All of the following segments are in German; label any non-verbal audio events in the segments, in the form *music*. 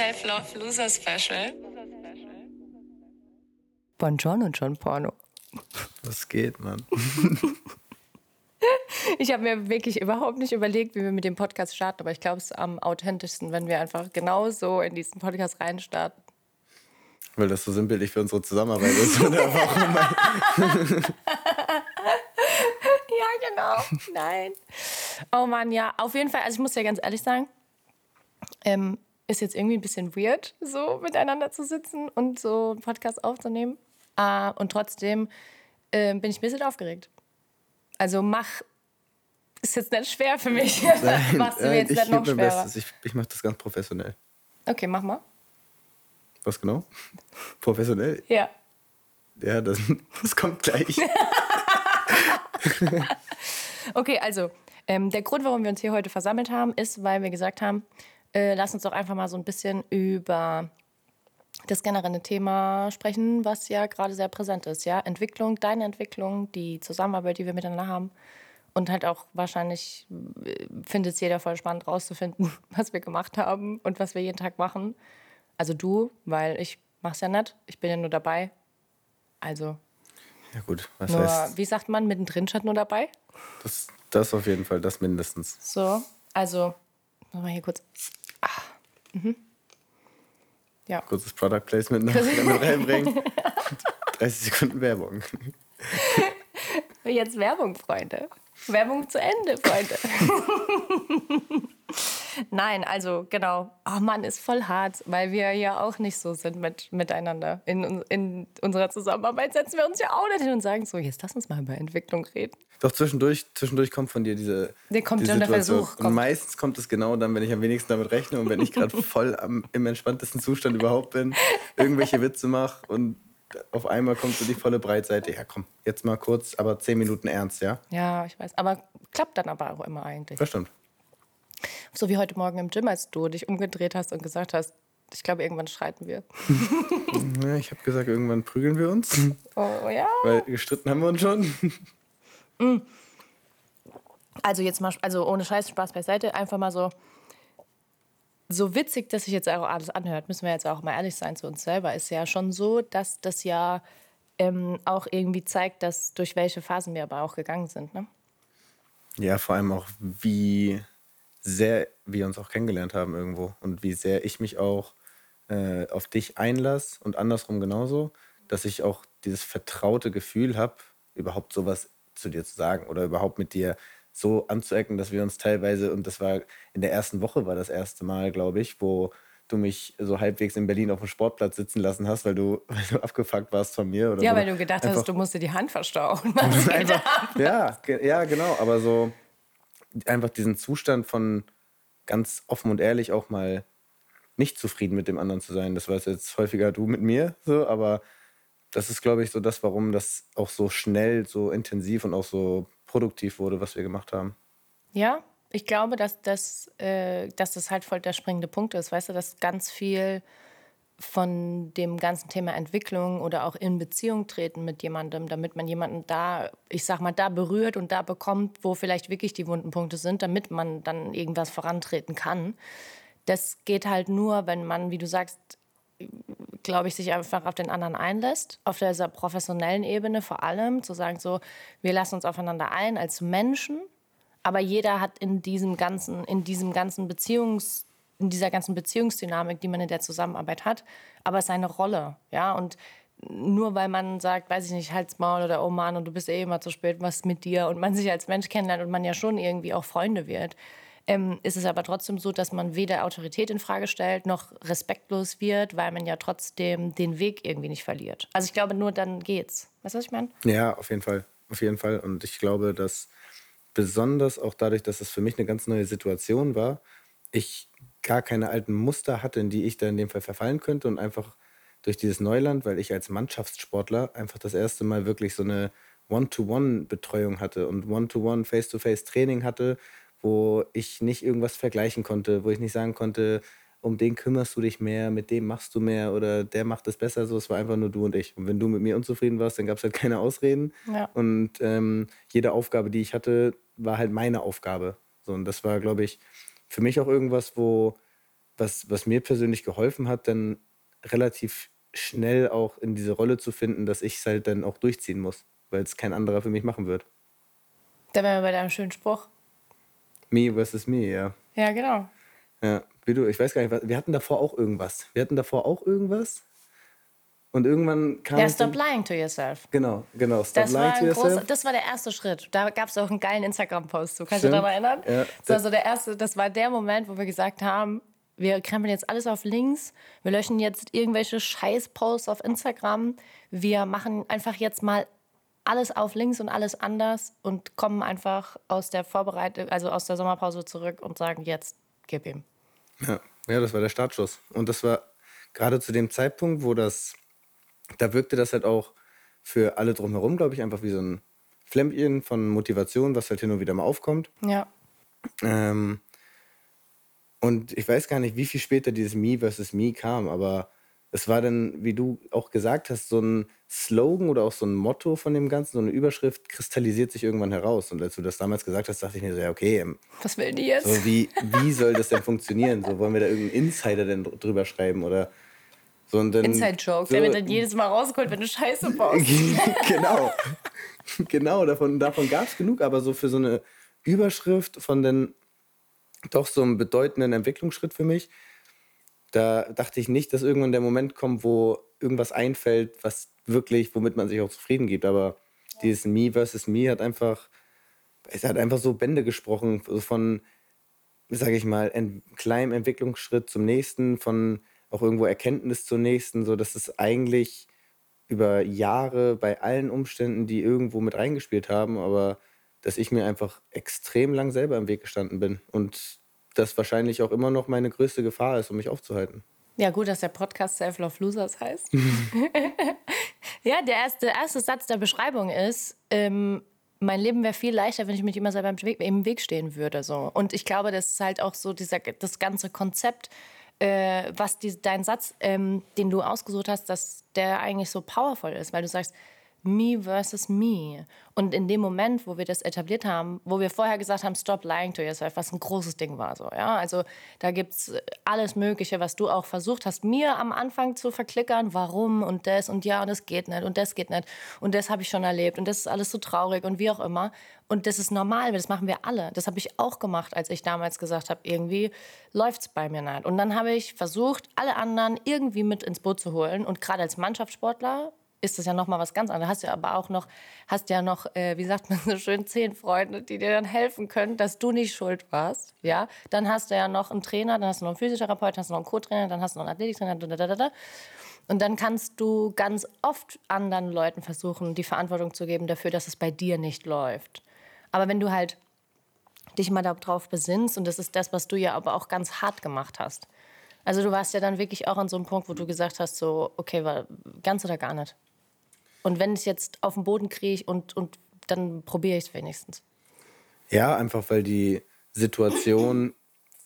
Self-Love Loser Special. Bonjour und schon Porno. Was geht, Mann? *laughs* Ich habe mir wirklich überhaupt nicht überlegt, wie wir mit dem Podcast starten, aber ich glaube, es ist am authentischsten, wenn wir einfach genau so in diesen Podcast reinstarten. Weil das so sinnbildlich für unsere Zusammenarbeit ist. Oder warum? *laughs* Ja, genau. Nein. Oh Mann, ja. Auf jeden Fall, also ich muss ja ganz ehrlich sagen, ähm, ist jetzt irgendwie ein bisschen weird, so miteinander zu sitzen und so einen Podcast aufzunehmen. Äh, und trotzdem äh, bin ich ein bisschen aufgeregt. Also mach, ist jetzt nicht schwer für mich. *laughs* *laughs* Machst du mir jetzt ich nicht noch schwerer. Bestes. Ich, ich mache das ganz professionell. Okay, mach mal. Was genau? Professionell? Ja. Ja, das, *laughs* das kommt gleich. Okay, also ähm, der Grund, warum wir uns hier heute versammelt haben, ist, weil wir gesagt haben, äh, lass uns doch einfach mal so ein bisschen über das generelle Thema sprechen, was ja gerade sehr präsent ist. Ja, Entwicklung, deine Entwicklung, die Zusammenarbeit, die wir miteinander haben. Und halt auch wahrscheinlich äh, findet es jeder voll spannend rauszufinden, *laughs* was wir gemacht haben und was wir jeden Tag machen. Also du, weil ich mach's ja nicht, ich bin ja nur dabei. Also Ja gut, was nur, heißt wie sagt man, mittendrin statt nur dabei? das? Das auf jeden Fall, das mindestens. So, also, wir hier kurz. Mhm. Ja. Kurzes Product Placement noch damit reinbringen. *laughs* 30 Sekunden Werbung. Jetzt Werbung, Freunde. Werbung zu Ende, Freunde. *laughs* Nein, also genau. Oh Mann, ist voll hart, weil wir ja auch nicht so sind mit, miteinander. In, in unserer Zusammenarbeit setzen wir uns ja auch nicht hin und sagen so, jetzt lass uns mal über Entwicklung reden. Doch zwischendurch, zwischendurch kommt von dir diese, Der kommt diese der. Versuch, Und kommt. meistens kommt es genau dann, wenn ich am wenigsten damit rechne und wenn ich gerade *laughs* voll am, im entspanntesten Zustand überhaupt bin, irgendwelche Witze mache und auf einmal kommt so die volle Breitseite. Ja, komm, jetzt mal kurz, aber zehn Minuten ernst, ja? Ja, ich weiß. Aber klappt dann aber auch immer eigentlich. Das stimmt. So wie heute Morgen im Gym, als du dich umgedreht hast und gesagt hast, ich glaube, irgendwann streiten wir. *laughs* Ja, ich habe gesagt, irgendwann prügeln wir uns, Oh ja. weil gestritten haben wir uns schon. Also jetzt mal, also ohne Scheiß, Spaß beiseite, einfach mal so, so witzig, dass sich jetzt auch alles anhört, müssen wir jetzt auch mal ehrlich sein zu uns selber, ist ja schon so, dass das ja ähm, auch irgendwie zeigt, dass durch welche Phasen wir aber auch gegangen sind. Ne? Ja, vor allem auch, wie sehr wir uns auch kennengelernt haben irgendwo und wie sehr ich mich auch äh, auf dich einlasse und andersrum genauso, dass ich auch dieses vertraute Gefühl habe, überhaupt sowas zu dir zu sagen oder überhaupt mit dir so anzuecken, dass wir uns teilweise, und das war in der ersten Woche war das erste Mal, glaube ich, wo du mich so halbwegs in Berlin auf dem Sportplatz sitzen lassen hast, weil du, *laughs* weil du abgefuckt warst von mir. Oder Ja, so. weil du gedacht Einfach- hast, du musst dir die Hand verstauen. *laughs* Was *laughs* einfach, ja, ja, genau. Aber so einfach diesen Zustand von ganz offen und ehrlich auch mal nicht zufrieden mit dem anderen zu sein. Das war jetzt häufiger du mit mir, so, aber das ist, glaube ich, so das, warum das auch so schnell, so intensiv und auch so produktiv wurde, was wir gemacht haben. Ja, ich glaube, dass das, äh, dass das halt voll der springende Punkt ist. Weißt du, dass ganz viel von dem ganzen Thema Entwicklung oder auch in Beziehung treten mit jemandem, damit man jemanden da, ich sag mal, da berührt und da bekommt, wo vielleicht wirklich die wunden Punkte sind, damit man dann irgendwas vorantreten kann. Das geht halt nur, wenn man, wie du sagst, glaube ich, sich einfach auf den anderen einlässt, auf dieser professionellen Ebene vor allem, zu sagen so, wir lassen uns aufeinander ein als Menschen, aber jeder hat in diesem ganzen, in diesem ganzen Beziehungs, in dieser ganzen Beziehungsdynamik, die man in der Zusammenarbeit hat, aber seine Rolle, ja, und nur weil man sagt, weiß ich nicht, halt's Maul oder oh Mann und du bist eh immer zu spät, was mit dir und man sich als Mensch kennenlernt und man ja schon irgendwie auch Freunde wird, ähm, ist es aber trotzdem so, dass man weder Autorität in Frage stellt noch respektlos wird, weil man ja trotzdem den Weg irgendwie nicht verliert. Also ich glaube, nur dann geht's. Weißt du, was ich meine? Ja, auf jeden Fall. Auf jeden Fall. Und ich glaube, dass besonders auch dadurch, dass es für mich eine ganz neue Situation war, ich gar keine alten Muster hatte, in die ich da in dem Fall verfallen könnte und einfach durch dieses Neuland, weil ich als Mannschaftssportler einfach das erste Mal wirklich so eine One-to-One-Betreuung hatte und One-to-One, Face-to-Face-Training hatte, wo ich nicht irgendwas vergleichen konnte, wo ich nicht sagen konnte, um den kümmerst du dich mehr, mit dem machst du mehr oder der macht es besser. So, es war einfach nur du und ich. Und wenn du mit mir unzufrieden warst, dann gab es halt *laughs* keine Ausreden. Ja. Und ähm, jede Aufgabe, die ich hatte, war halt meine Aufgabe. So, und das war, glaube ich, für mich auch irgendwas, wo, was, was mir persönlich geholfen hat, dann relativ schnell auch in diese Rolle zu finden, dass ich es halt dann auch durchziehen muss, weil es kein anderer für mich machen wird. Da wären wir bei deinem schönen Spruch. Me versus me, ja. Ja, genau. Ja, wie du, ich weiß gar nicht, wir hatten davor auch irgendwas. Wir hatten davor auch irgendwas. Und irgendwann kam. Ja, stop lying to yourself. Genau, genau. Stop Das lying war, to yourself. großer, das war der erste Schritt. Da gab es auch einen geilen Instagram-Post zu. Kannst du dich daran erinnern? Ja. Das war so der erste, das war der Moment, wo wir gesagt haben, wir krempeln jetzt alles auf links, wir löschen jetzt irgendwelche Scheiß-Posts auf Instagram, wir machen einfach jetzt mal alles auf links und alles anders und kommen einfach aus der Vorbereitung, also aus der Sommerpause zurück und sagen, jetzt gib ihm. Ja, ja, das war der Startschuss. Und das war gerade zu dem Zeitpunkt, wo das, da wirkte das halt auch für alle drumherum, glaube ich, einfach wie so ein Flämmchen von Motivation, was halt hin und wieder mal aufkommt. Ja. Ähm, und ich weiß gar nicht, wie viel später dieses Me versus Me kam, aber es war dann, wie du auch gesagt hast, so ein Slogan oder auch so ein Motto von dem Ganzen, so eine Überschrift kristallisiert sich irgendwann heraus. Und als du das damals gesagt hast, dachte ich mir so, ja, okay, ähm, Was will die jetzt? so wie, wie soll das denn funktionieren? So, wollen wir da irgendeinen Insider denn dr- drüber schreiben oder so und dann, Inside-Joke, so, der wird dann jedes Mal rausgeholt, wenn du Scheiße baust. *laughs* genau. genau, davon, davon gab es genug, aber so für so eine Überschrift von den doch so einem bedeutenden Entwicklungsschritt für mich, da dachte ich nicht, dass irgendwann der Moment kommt, wo irgendwas einfällt, was wirklich, womit man sich auch zufrieden gibt. Aber dieses Me versus Me hat einfach, es hat einfach so Bände gesprochen, so von, sage ich mal, einem kleinen Entwicklungsschritt zum nächsten, von auch irgendwo Erkenntnis zur nächsten, so dass es eigentlich über Jahre bei allen Umständen, die irgendwo mit reingespielt haben, aber dass ich mir einfach extrem lang selber im Weg gestanden bin und das wahrscheinlich auch immer noch meine größte Gefahr ist, um mich aufzuhalten. Ja, gut, dass der Podcast Self-Love Losers heißt. *laughs* ja, der erste, der erste Satz der Beschreibung ist, ähm, mein Leben wäre viel leichter, wenn ich mich immer selber im Weg, im Weg stehen würde. So. Und ich glaube, das ist halt auch so dieser, das ganze Konzept, äh, was die, dein Satz, ähm, den du ausgesucht hast, dass der eigentlich so powerful ist, weil du sagst, me versus me. Und in dem Moment, wo wir das etabliert haben, wo wir vorher gesagt haben, stop lying to yourself, was ein großes Ding war, so, ja. Also da gibt es alles Mögliche, was du auch versucht hast, mir am Anfang zu verklickern, warum und das und ja und das geht nicht und das geht nicht und das habe ich schon erlebt und das ist alles so traurig und wie auch immer. Und das ist normal, das machen wir alle. Das habe ich auch gemacht, als ich damals gesagt habe, irgendwie läuft es bei mir nicht. Und dann habe ich versucht, alle anderen irgendwie mit ins Boot zu holen. Und gerade als Mannschaftssportler ist das ja noch mal was ganz anderes. Hast du aber auch noch, hast ja noch, äh, wie sagt man so schön, zehn Freunde, die dir dann helfen können, dass du nicht schuld warst. Ja, dann hast du ja noch einen Trainer, dann hast du noch einen Physiotherapeut, dann hast du noch einen Co-Trainer, dann hast du noch einen Athletiktrainer. Da, da, da, da. Und dann kannst du ganz oft anderen Leuten versuchen, die Verantwortung zu geben dafür, dass es bei dir nicht läuft. Aber wenn du halt dich mal darauf besinnst, und das ist das, was du ja aber auch ganz hart gemacht hast. Also du warst ja dann wirklich auch an so einem Punkt, wo du gesagt hast, so, okay, ganz oder gar nicht. Und wenn ich jetzt auf den Boden kriege und, und dann probiere ich es wenigstens. Ja, einfach weil die Situation,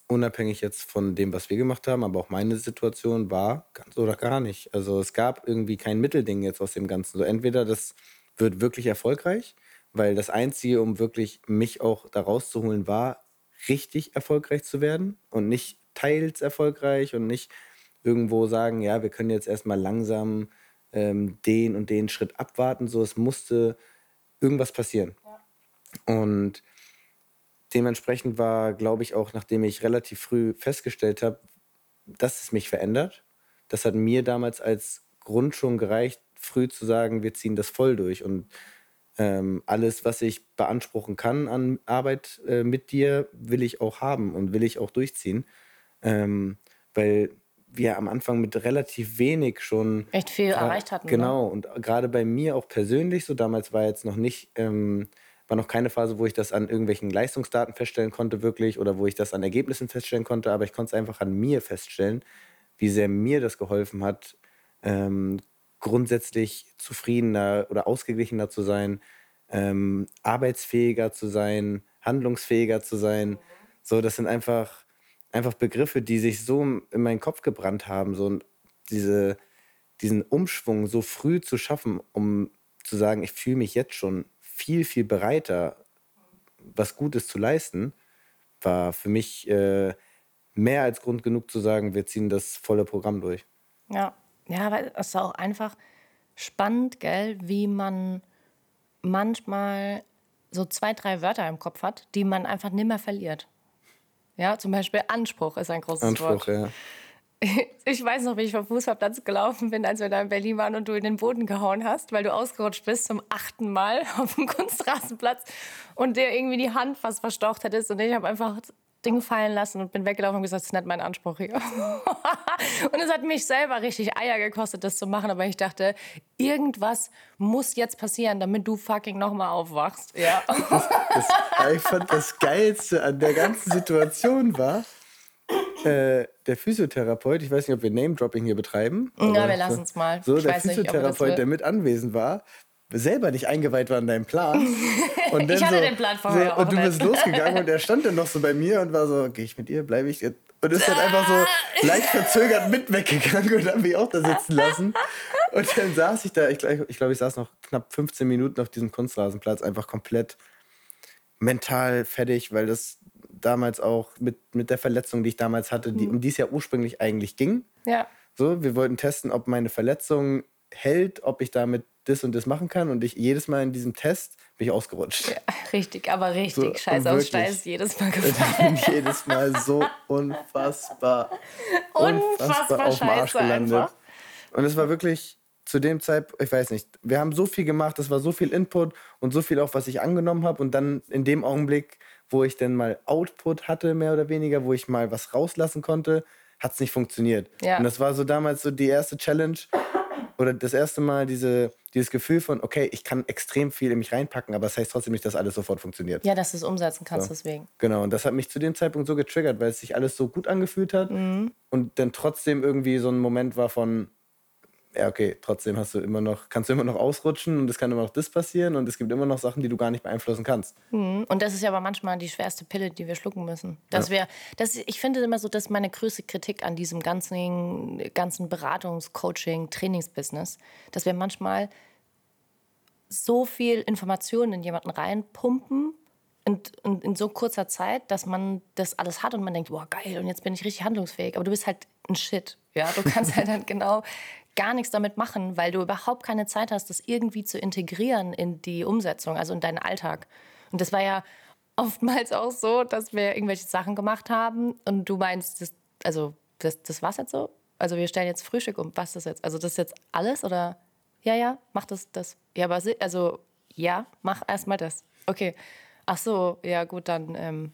unabhängig jetzt von dem, was wir gemacht haben, aber auch meine Situation war ganz oder gar nicht. Also es gab irgendwie kein Mittelding jetzt aus dem Ganzen. So entweder das wird wirklich erfolgreich, weil das Einzige, um wirklich mich auch da rauszuholen, war, richtig erfolgreich zu werden und nicht teils erfolgreich und nicht irgendwo sagen, ja, wir können jetzt erstmal langsam ähm, den und den Schritt abwarten. So, es musste irgendwas passieren. Und dementsprechend war, glaube ich, auch, nachdem ich relativ früh festgestellt habe, dass es mich verändert, das hat mir damals als Grund schon gereicht, früh zu sagen, wir ziehen das voll durch. Und ähm, alles, was ich beanspruchen kann an Arbeit äh, mit dir, will ich auch haben und will ich auch durchziehen. Ähm, weil wir am Anfang mit relativ wenig schon Echt viel Gra- erreicht hatten. Ne? Genau, und gerade bei mir auch persönlich, so damals war jetzt noch nicht, ähm, war noch keine Phase, wo ich das an irgendwelchen Leistungsdaten feststellen konnte, wirklich, oder wo ich das an Ergebnissen feststellen konnte, aber ich konnte es einfach an mir feststellen, wie sehr mir das geholfen hat, ähm, grundsätzlich zufriedener oder ausgeglichener zu sein, ähm, arbeitsfähiger zu sein, handlungsfähiger zu sein. So, das sind einfach, einfach Begriffe, die sich so in meinen Kopf gebrannt haben, so diese, diesen Umschwung so früh zu schaffen, um zu sagen, ich fühle mich jetzt schon viel, viel bereiter, was Gutes zu leisten, war für mich äh, mehr als Grund genug zu sagen, wir ziehen das volle Programm durch. Ja, ja, weil es ist auch einfach spannend, gell, wie man manchmal so zwei, drei Wörter im Kopf hat, die man einfach nimmer verliert. Ja, zum Beispiel Anspruch ist ein großes Anspruch, Wort. ja. *laughs* Ich weiß noch, wie ich vom Fußballplatz gelaufen bin, als wir da in Berlin waren und du in den Boden gehauen hast, weil du ausgerutscht bist zum achten Mal *laughs* auf dem Kunstrasenplatz und dir irgendwie die Hand fast verstaucht hättest. Und ich habe einfach Ding fallen lassen und bin weggelaufen und gesagt, das ist nicht mein Anspruch hier. *laughs* und es hat mich selber richtig Eier gekostet, das zu machen. Aber ich dachte, irgendwas muss jetzt passieren, damit du fucking nochmal aufwachst. Ja. *laughs* Das, ich fand das Geilste an der ganzen Situation war, äh, der Physiotherapeut, ich weiß nicht, ob wir Name-Dropping hier betreiben. Ja, aber wir lassen es mal. So, Ich der nicht, das Physiotherapeut, will. der mit anwesend war, selber nicht eingeweiht war in deinem Plan. *laughs* Und Ich hatte so, den Plan vorher Und du bist losgegangen und er *laughs* stand dann noch so bei mir und war so, gehe ich mit ihr, bleibe ich jetzt? Und ist dann einfach so leicht verzögert mit weggegangen und hat mich auch da sitzen lassen. *laughs* Und dann saß ich da, ich glaube, ich, glaub, ich saß noch knapp 15 Minuten auf diesem Kunstrasenplatz, einfach komplett mental fertig, weil das damals auch mit, mit der Verletzung, die ich damals hatte, die, um die es ja ursprünglich eigentlich ging. Ja. So, wir wollten testen, ob meine Verletzung hält, ob ich damit das und das machen kann. Und ich jedes Mal in diesem Test bin ich ausgerutscht. Ja, richtig, aber richtig. So, Scheiß auf. Steiß jedes Mal *laughs* Ich gefallen. bin jedes Mal so unfassbar, *laughs* Unfassbar auf dem Arsch scheiße gelandet. einfach. Und es war wirklich zu dem Zeitpunkt, ich weiß nicht, wir haben so viel gemacht, es war so viel Input und so viel auch, was ich angenommen habe. Und dann in dem Augenblick, wo ich dann mal Output hatte, mehr oder weniger, wo ich mal was rauslassen konnte, hat es nicht funktioniert. Ja. Und das war so damals so die erste Challenge oder das erste Mal diese, dieses Gefühl von, okay, ich kann extrem viel in mich reinpacken, aber das heißt trotzdem nicht, dass alles sofort funktioniert. Ja, dass du es umsetzen kannst, So. deswegen. Genau, und das hat mich zu dem Zeitpunkt so getriggert, weil es sich alles so gut angefühlt hat Mhm. und dann trotzdem irgendwie so ein Moment war von, ja, okay, trotzdem hast du immer noch, kannst du immer noch ausrutschen und es kann immer noch das passieren und es gibt immer noch Sachen, die du gar nicht beeinflussen kannst. Und das ist ja aber manchmal die schwerste Pille, die wir schlucken müssen. Dass wir, das, ich finde immer so, dass meine größte Kritik an diesem ganzen, ganzen Beratungs-, Coaching-, Trainingsbusiness, dass wir manchmal so viel Informationen in jemanden reinpumpen und, und in so kurzer Zeit, dass man das alles hat und man denkt, boah, geil, und jetzt bin ich richtig handlungsfähig. Aber du bist halt ein Shit. Ja? Du kannst halt *laughs* dann genau gar nichts damit machen, weil du überhaupt keine Zeit hast, das irgendwie zu integrieren in die Umsetzung, also in deinen Alltag. Und das war ja *laughs* oftmals auch so, dass wir irgendwelche Sachen gemacht haben und du meinst, das, also das, das war's jetzt so? Also wir stellen jetzt Frühstück um. Was ist das jetzt? Also das ist jetzt alles oder? Ja, ja, mach das, das. Ja, aber also ja, mach erstmal das. Okay. Ach so, ja gut, dann ähm,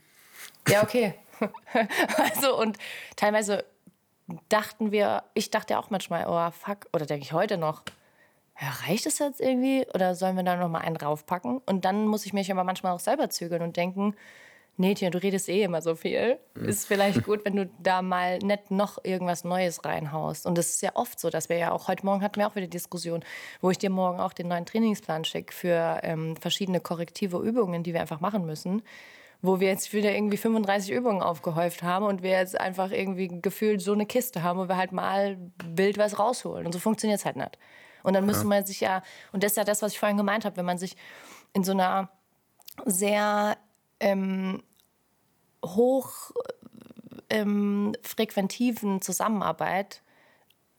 ja okay. *laughs* also und teilweise dachten wir, ich dachte auch manchmal, oh fuck, oder denke ich heute noch, ja, reicht es jetzt irgendwie oder sollen wir da noch mal einen raufpacken? Und dann muss ich mich aber manchmal auch selber zügeln und denken, nee, Tia, du redest eh immer so viel. Ist vielleicht *laughs* gut, wenn du da mal nicht noch irgendwas Neues reinhaust. Und das ist ja oft so, dass wir ja auch, heute Morgen hatten wir auch wieder Diskussion, wo ich dir morgen auch den neuen Trainingsplan schicke für ähm, verschiedene korrektive Übungen, die wir einfach machen müssen wo wir jetzt wieder irgendwie 35 Übungen aufgehäuft haben und wir jetzt einfach irgendwie gefühlt so eine Kiste haben, wo wir halt mal wild was rausholen. Und so funktioniert es halt nicht. Und dann müsste man sich ja, und das ist ja das, was ich vorhin gemeint habe, wenn man sich in so einer sehr ähm, hoch ähm, frequentiven Zusammenarbeit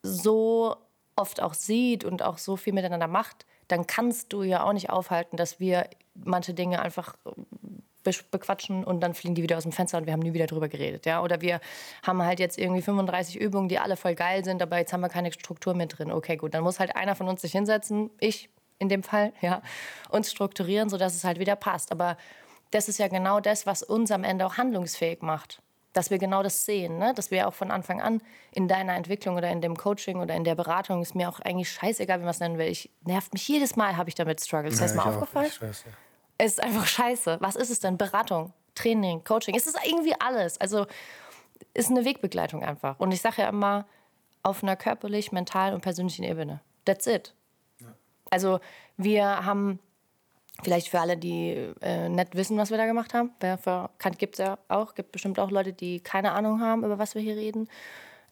so oft auch sieht und auch so viel miteinander macht, dann kannst du ja auch nicht aufhalten, dass wir manche Dinge einfach bequatschen und dann fliegen die wieder aus dem Fenster und wir haben nie wieder drüber geredet. Ja? Oder wir haben halt jetzt irgendwie 35 Übungen, die alle voll geil sind, aber jetzt haben wir keine Struktur mehr drin. Okay, gut, dann muss halt einer von uns sich hinsetzen, ich in dem Fall, ja, und strukturieren, sodass es halt wieder passt. Aber das ist ja genau das, was uns am Ende auch handlungsfähig macht. Dass wir genau das sehen, ne? dass wir auch von Anfang an in deiner Entwicklung oder in dem Coaching oder in der Beratung ist mir auch eigentlich scheißegal, wie man es nennen will. Ich nervt mich jedes Mal, habe ich damit Struggles. Ist das mal aufgefallen? Es ist einfach scheiße. Was ist es denn? Beratung, Training, Coaching. Es ist irgendwie alles. Also ist eine Wegbegleitung einfach. Und ich sage ja immer, auf einer körperlich, mental und persönlichen Ebene. That's it. Also wir haben, vielleicht für alle, die äh, nicht wissen, was wir da gemacht haben, gibt es ja auch, gibt bestimmt auch Leute, die keine Ahnung haben, über was wir hier reden.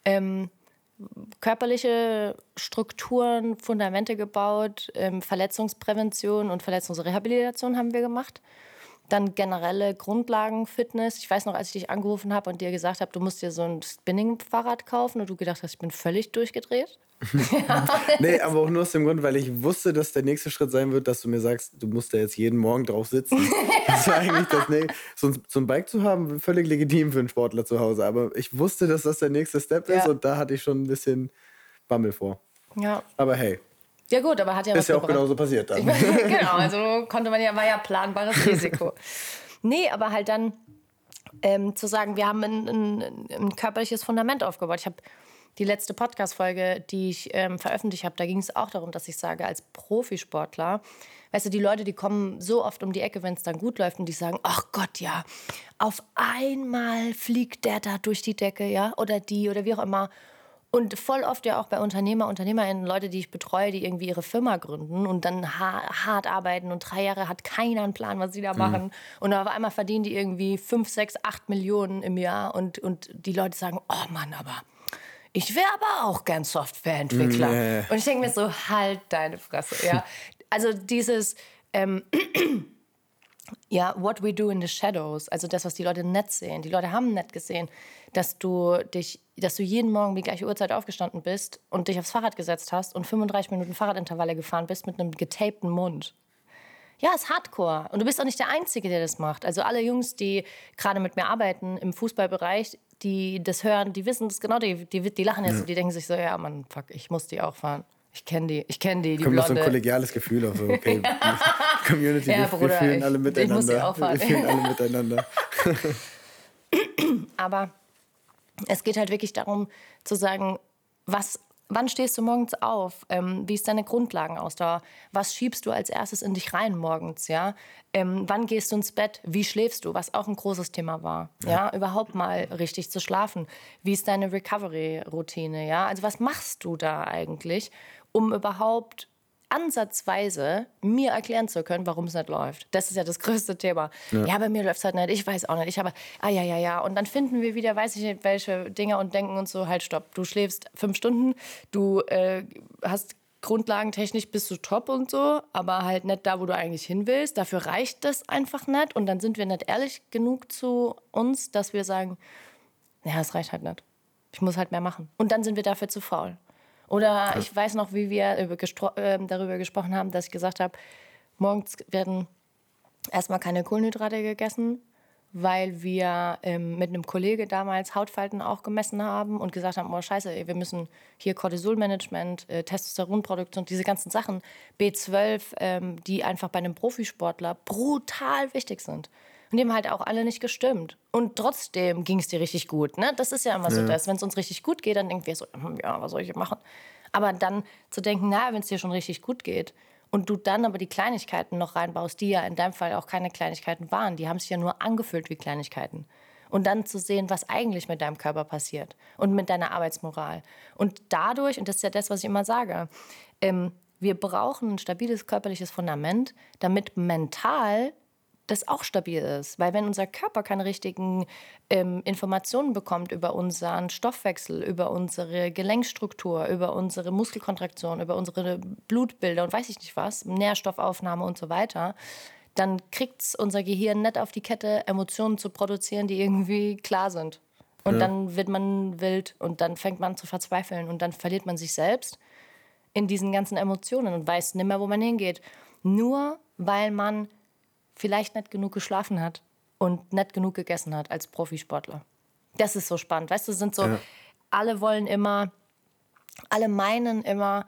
Ähm, körperliche Strukturen, Fundamente gebaut, ähm, Verletzungsprävention und Verletzungsrehabilitation haben wir gemacht. Dann generelle Grundlagen-Fitness. Ich weiß noch, als ich dich angerufen habe und dir gesagt habe, du musst dir so ein Spinning-Fahrrad kaufen und du gedacht hast, ich bin völlig durchgedreht. *laughs* nee, aber auch nur aus dem Grund, weil ich wusste, dass der nächste Schritt sein wird, dass du mir sagst, du musst da jetzt jeden Morgen drauf sitzen. *laughs* das war eigentlich das nächste. So, so, ein Bike zu haben, völlig legitim für einen Sportler zu Hause. Aber ich wusste, dass das der nächste Step ja. ist und da hatte ich schon ein bisschen Bammel vor. Ja. Aber hey. Ja gut, aber hat ja Ist ja auch genauso passiert dann. *laughs* genau, also konnte man ja, war ja planbares *laughs* Risiko. nee, aber halt dann ähm, zu sagen, wir haben ein, ein, ein körperliches Fundament aufgebaut. Ich habe die letzte Podcast-Folge, die ich ähm, veröffentlicht habe, da ging es auch darum, dass ich sage, als Profisportler, weißt du, die Leute, die kommen so oft um die Ecke, wenn es dann gut läuft und die sagen, ach Gott, ja, auf einmal fliegt der da durch die Decke, ja, oder die oder wie auch immer. Und voll oft ja auch bei Unternehmer, Unternehmerinnen, Leute, die ich betreue, die irgendwie ihre Firma gründen und dann hart arbeiten und drei Jahre hat keiner einen Plan, was sie da mhm. machen. Und auf einmal verdienen die irgendwie fünf, sechs, acht Millionen im Jahr und, und die Leute sagen, oh Mann, aber ich wäre aber auch gern Softwareentwickler. Nee. Und ich denke mir so, halt deine Fresse. Ja. *laughs* Also dieses, ähm, *clears throat* ja, what we do in the shadows, also das, was die Leute nett sehen. Die Leute haben nett gesehen, dass du dich, dass du jeden Morgen die gleiche Uhrzeit aufgestanden bist und dich aufs Fahrrad gesetzt hast und 35 Minuten Fahrradintervalle gefahren bist mit einem getapten Mund. Ja, ist Hardcore. Und du bist auch nicht der Einzige, der das macht. Also alle Jungs, die gerade mit mir arbeiten im Fußballbereich, die das hören, die wissen das genau, die, die, die lachen jetzt ja. und die denken sich so, ja, Mann, fuck, ich muss die auch fahren. Ich kenne die, ich kenne die, die Kommt Blonde. so ein kollegiales Gefühl auf, so, okay, *laughs* *laughs* Community, ja, Bruder, wir fühlen alle miteinander. Wir fühlen alle miteinander. Aber es geht halt wirklich darum zu sagen, was Wann stehst du morgens auf? Ähm, wie ist deine Grundlagenausdauer? Was schiebst du als erstes in dich rein morgens? Ja? Ähm, wann gehst du ins Bett? Wie schläfst du? Was auch ein großes Thema war. Ja, ja? überhaupt mal richtig zu schlafen. Wie ist deine Recovery-Routine? Ja, also was machst du da eigentlich, um überhaupt ansatzweise mir erklären zu können, warum es nicht läuft. Das ist ja das größte Thema. Ja, ja bei mir läuft es halt nicht. Ich weiß auch nicht. Ich habe, ah ja, ja, ja. Und dann finden wir wieder, weiß ich nicht, welche Dinge und denken uns so, halt, stopp. Du schläfst fünf Stunden, du äh, hast grundlagentechnisch bist du top und so, aber halt nicht da, wo du eigentlich hin willst. Dafür reicht das einfach nicht. Und dann sind wir nicht ehrlich genug zu uns, dass wir sagen, ja, es reicht halt nicht. Ich muss halt mehr machen. Und dann sind wir dafür zu faul. Oder ich weiß noch, wie wir äh, darüber gesprochen haben, dass ich gesagt habe, morgens werden erstmal keine Kohlenhydrate gegessen, weil wir ähm, mit einem Kollege damals Hautfalten auch gemessen haben und gesagt haben, oh scheiße, ey, wir müssen hier Cortisolmanagement, äh, Testosteronproduktion, diese ganzen Sachen, B12, ähm, die einfach bei einem Profisportler brutal wichtig sind. Und die haben halt auch alle nicht gestimmt. Und trotzdem ging es dir richtig gut. Ne? Das ist ja immer so ja. das. Wenn es uns richtig gut geht, dann denken wir so, hm, ja, was soll ich machen? Aber dann zu denken, na, wenn es dir schon richtig gut geht und du dann aber die Kleinigkeiten noch reinbaust, die ja in deinem Fall auch keine Kleinigkeiten waren, die haben sich ja nur angefühlt wie Kleinigkeiten. Und dann zu sehen, was eigentlich mit deinem Körper passiert und mit deiner Arbeitsmoral. Und dadurch, und das ist ja das, was ich immer sage, ähm, wir brauchen ein stabiles körperliches Fundament, damit mental das auch stabil ist. Weil wenn unser Körper keine richtigen ähm, Informationen bekommt über unseren Stoffwechsel, über unsere Gelenkstruktur, über unsere Muskelkontraktion, über unsere Blutbilder und weiß ich nicht was, Nährstoffaufnahme und so weiter, dann kriegt es unser Gehirn nicht auf die Kette, Emotionen zu produzieren, die irgendwie klar sind. Und ja. dann wird man wild und dann fängt man zu verzweifeln und dann verliert man sich selbst in diesen ganzen Emotionen und weiß nicht mehr, wo man hingeht. Nur weil man vielleicht nicht genug geschlafen hat und nicht genug gegessen hat als Profisportler. Das ist so spannend. Weißt du, sind so, ja. alle wollen immer, alle meinen immer,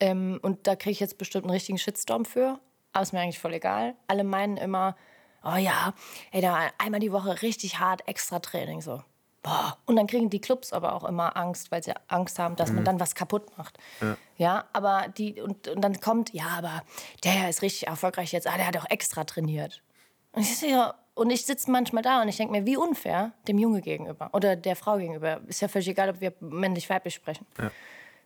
ähm, und da kriege ich jetzt bestimmt einen richtigen Shitstorm für, aber ist mir eigentlich voll egal. Alle meinen immer, oh ja, ey, da einmal die Woche richtig hart extra Training so. Boah. Und dann kriegen die Clubs aber auch immer Angst, weil sie Angst haben, dass mhm. man dann was kaputt macht. Ja, ja aber die, und, und dann kommt, ja, aber der ist richtig erfolgreich jetzt, ah, der hat auch extra trainiert. Und ich, ja, und ich sitze manchmal da und ich denke mir, wie unfair dem Junge gegenüber oder der Frau gegenüber. Ist ja völlig egal, ob wir männlich-weiblich sprechen. Ja.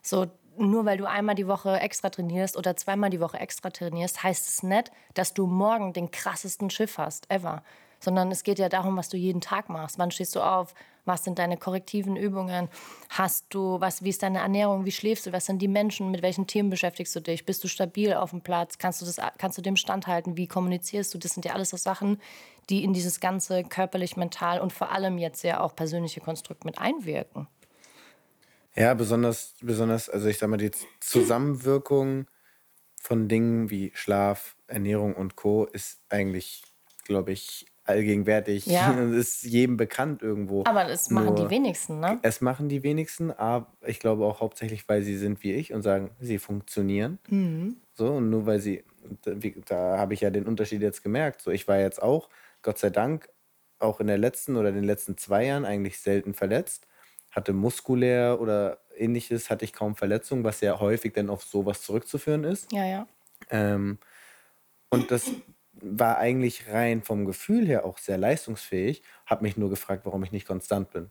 So, nur weil du einmal die Woche extra trainierst oder zweimal die Woche extra trainierst, heißt es nicht, dass du morgen den krassesten Schiff hast, ever sondern es geht ja darum, was du jeden Tag machst. Wann stehst du auf? Was sind deine korrektiven Übungen? Hast du, was, wie ist deine Ernährung? Wie schläfst du? Was sind die Menschen? Mit welchen Themen beschäftigst du dich? Bist du stabil auf dem Platz? Kannst du, das, kannst du dem standhalten? Wie kommunizierst du? Das sind ja alles so Sachen, die in dieses ganze körperlich, mental und vor allem jetzt ja auch persönliche Konstrukt mit einwirken. Ja, besonders, besonders, also ich sag mal, die Zusammenwirkung von Dingen wie Schlaf, Ernährung und Co. ist eigentlich, glaube ich, allgegenwärtig. Ja. *laughs* ist jedem bekannt irgendwo. Aber das machen Nur- die wenigsten, ne? Es machen die wenigsten, aber ich glaube auch hauptsächlich, weil sie sind wie ich und sagen, sie funktionieren. Mhm. So, und nur weil sie, da- da habe ich ja den Unterschied jetzt gemerkt. So, ich war jetzt auch, Gott sei Dank, auch in der letzten oder den letzten zwei Jahren eigentlich selten verletzt. Hatte muskulär oder ähnliches, hatte ich kaum Verletzungen, was ja häufig dann auf sowas zurückzuführen ist. Ja, ja. Ähm, und das war eigentlich rein vom Gefühl her auch sehr leistungsfähig. Habe mich nur gefragt, warum ich nicht konstant bin.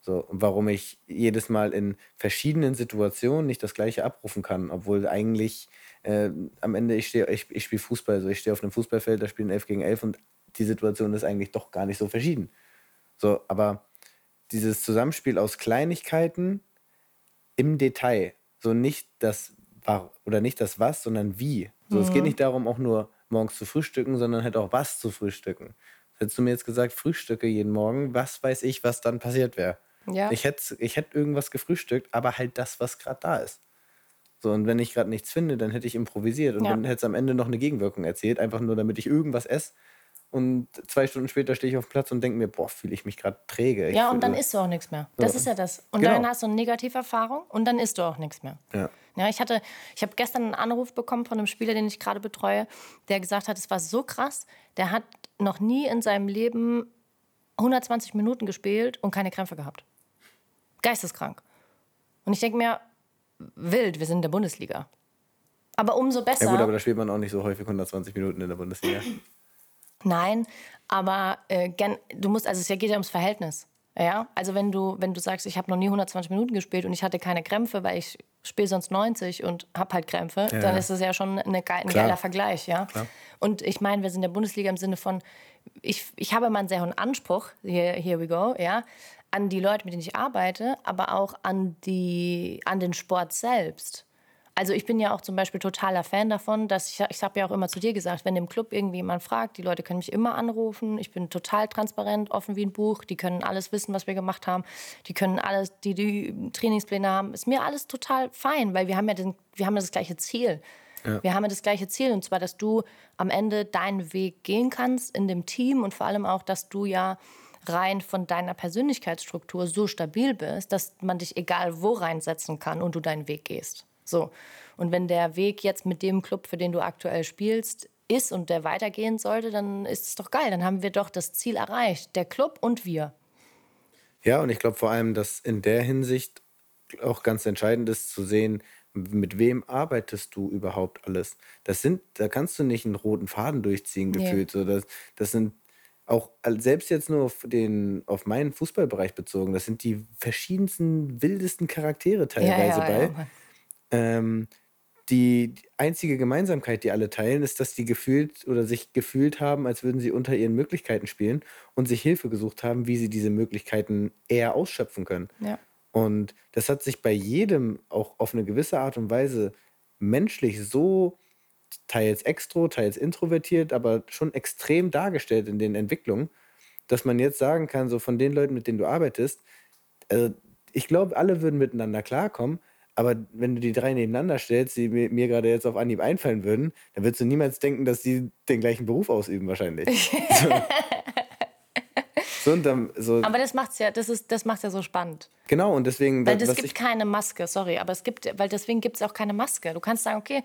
So, und warum ich jedes Mal in verschiedenen Situationen nicht das Gleiche abrufen kann, obwohl eigentlich äh, am Ende ich stehe, ich, ich spiele Fußball, so ich stehe auf einem Fußballfeld, da spielen 11 gegen 11 und die Situation ist eigentlich doch gar nicht so verschieden. So, aber dieses Zusammenspiel aus Kleinigkeiten im Detail, so nicht das war oder nicht das was, sondern wie. So, es geht nicht darum, auch nur morgens zu frühstücken, sondern halt auch was zu frühstücken. Hättest du mir jetzt gesagt, frühstücke jeden Morgen, was weiß ich, was dann passiert wäre. Ja. Ich hätte ich hätt irgendwas gefrühstückt, aber halt das, was gerade da ist. So, und wenn ich gerade nichts finde, dann hätte ich improvisiert und Ja. dann hätte es am Ende noch eine Gegenwirkung erzählt, einfach nur damit ich irgendwas esse. Und zwei Stunden später stehe ich auf dem Platz und denke mir, boah, fühle ich mich gerade träge. Ich Ja, und dann isst du auch nichts mehr. Das So. ist ja das. Und Genau. dann hast du eine Negativerfahrung und dann isst du auch nichts mehr. Ja. Ja, ich hatte, ich habe gestern einen Anruf bekommen von einem Spieler, den ich gerade betreue, der gesagt hat, es war so krass, der hat noch nie in seinem Leben 120 Minuten gespielt und keine Krämpfe gehabt. Geisteskrank. Und ich denke mir, wild, wir sind in der Bundesliga. Aber umso besser. Ja gut, aber da spielt man auch nicht so häufig 120 Minuten in der Bundesliga. Nein, aber äh, gern, du musst, also es geht ja ums Verhältnis. Ja, also wenn du, wenn du sagst, ich habe noch nie 120 Minuten gespielt und ich hatte keine Krämpfe, weil ich spiele sonst 90 und habe halt Krämpfe, Ja. dann ist es ja schon eine, geil- ein Klar. geiler Vergleich, ja. Und ich meine, wir sind in der Bundesliga im Sinne von, ich, ich habe immer einen sehr hohen Anspruch, here, here we go, ja, an die Leute, mit denen ich arbeite, aber auch an, die, an den Sport selbst. Also ich bin ja auch zum Beispiel totaler Fan davon, dass ich, ich habe ja auch immer zu dir gesagt, wenn im Club irgendwie jemand fragt, die Leute können mich immer anrufen, ich bin total transparent, offen wie ein Buch, die können alles wissen, was wir gemacht haben, die können alles, die, die Trainingspläne haben, ist mir alles total fein, weil wir haben ja, den, wir haben ja das gleiche Ziel. Wir haben ja das gleiche Ziel und zwar, dass du am Ende deinen Weg gehen kannst in dem Team und vor allem auch, dass du ja rein von deiner Persönlichkeitsstruktur so stabil bist, dass man dich egal wo reinsetzen kann und du deinen Weg gehst. So. Und wenn der Weg jetzt mit dem Club, für den du aktuell spielst, ist und der weitergehen sollte, dann ist es doch geil. Dann haben wir doch das Ziel erreicht. Der Club und wir. Ja, und ich glaube vor allem, dass in der Hinsicht auch ganz entscheidend ist zu sehen, mit wem arbeitest du überhaupt alles. Das sind, da kannst du nicht einen roten Faden durchziehen, Nee. gefühlt. So, das, das sind auch, al- selbst jetzt nur auf, den, auf meinen Fußballbereich bezogen, das sind die verschiedensten, wildesten Charaktere teilweise bei. Mann. Ähm, die einzige Gemeinsamkeit, die alle teilen, ist, dass die gefühlt oder sich gefühlt haben, als würden sie unter ihren Möglichkeiten spielen und sich Hilfe gesucht haben, wie sie diese Möglichkeiten eher ausschöpfen können. Ja. Und das hat sich bei jedem auch auf eine gewisse Art und Weise menschlich so teils extro, teils introvertiert, aber schon extrem dargestellt in den Entwicklungen, dass man jetzt sagen kann, so von den Leuten, mit denen du arbeitest, also ich glaube, alle würden miteinander klarkommen, aber wenn du die drei nebeneinander stellst, die mir, gerade jetzt auf Anhieb einfallen würden, dann würdest du niemals denken, dass die den gleichen Beruf ausüben wahrscheinlich. *laughs* so. so dann, so, Aber das macht's ja, das ist, das macht's ja so spannend. genau, und deswegen, Weil es gibt keine Maske, sorry, aber es gibt, weil deswegen gibt es auch keine Maske. Du kannst sagen, okay,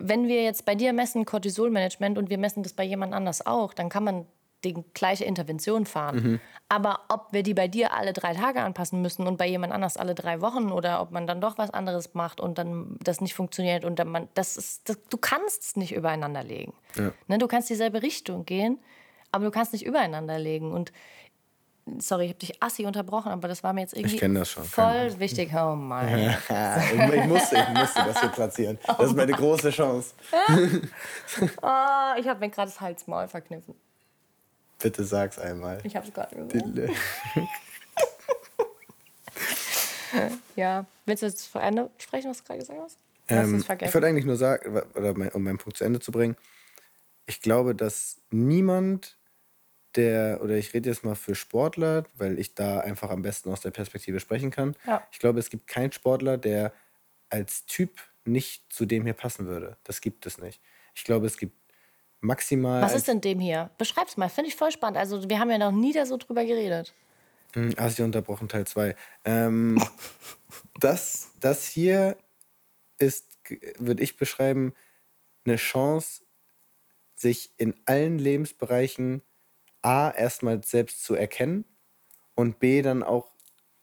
wenn wir jetzt bei dir messen Cortisolmanagement und wir messen das bei jemand anders auch, dann kann man die gleiche Intervention fahren. Mhm. Aber ob wir die bei dir alle drei Tage anpassen müssen und bei jemand anders alle drei Wochen oder ob man dann doch was anderes macht und dann das nicht funktioniert und dann man, das ist, das, du kannst es nicht übereinander legen. Ne, du kannst dieselbe Richtung gehen, aber du kannst nicht übereinander legen und Sorry, ich habe dich assi unterbrochen, aber das war mir jetzt irgendwie schon, voll wichtig. Oh mein. *laughs* ich, musste, ich musste das hier platzieren. Das ist meine *laughs* große Chance. Oh, ich habe mir gerade das Halsmaul verkniffen. Bitte sag's einmal. Ich hab's gerade gesagt. *laughs* ja. Willst du jetzt zu Ende sprechen, was du gerade gesagt hast? Ähm, ich wollte eigentlich nur sagen, oder um meinen Punkt zu Ende zu bringen, ich glaube, dass niemand, der, oder ich rede jetzt mal für Sportler, weil ich da einfach am besten aus der Perspektive sprechen kann. Ja. Ich glaube, es gibt keinen Sportler, der als Typ nicht zu dem hier passen würde. Das gibt es nicht. Ich glaube, es gibt maximal. Was ist denn dem hier? Beschreib's mal, finde ich voll spannend. Also, wir haben ja noch nie da so drüber geredet. Hm, hast du unterbrochen, Teil 2. Ähm, *laughs* das, das hier ist, würde ich beschreiben, eine Chance, sich in allen Lebensbereichen A, erstmal selbst zu erkennen und B, dann auch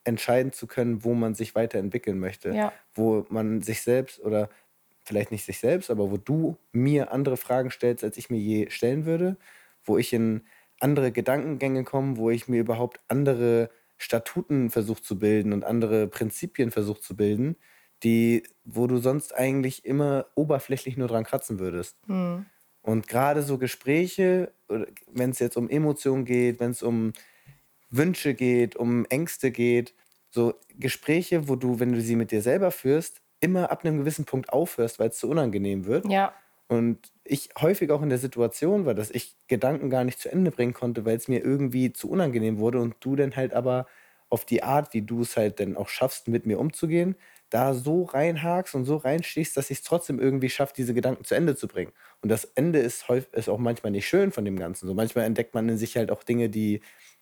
entscheiden zu können, wo man sich weiterentwickeln möchte. Ja. Wo man sich selbst oder vielleicht nicht sich selbst, aber wo du mir andere Fragen stellst, als ich mir je stellen würde, wo ich in andere Gedankengänge komme, wo ich mir überhaupt andere Statuten versuche zu bilden und andere Prinzipien versuche zu bilden, die, wo du sonst eigentlich immer oberflächlich nur dran kratzen würdest. Mhm. Und gerade so Gespräche, wenn es jetzt um Emotionen geht, wenn es um Wünsche geht, um Ängste geht, so Gespräche, wo du, wenn du sie mit dir selber führst, immer ab einem gewissen Punkt aufhörst, weil es zu unangenehm wird. Ja. Und ich häufig auch in der Situation war, dass ich Gedanken gar nicht zu Ende bringen konnte, weil es mir irgendwie zu unangenehm wurde und du dann halt aber auf die Art, wie du es halt dann auch schaffst, mit mir umzugehen, da so reinhakst und so reinstichst, dass ich es trotzdem irgendwie schaffe, diese Gedanken zu Ende zu bringen. Und das Ende ist, häufig, ist auch manchmal nicht schön von dem Ganzen. So manchmal entdeckt man in sich halt auch Dinge, die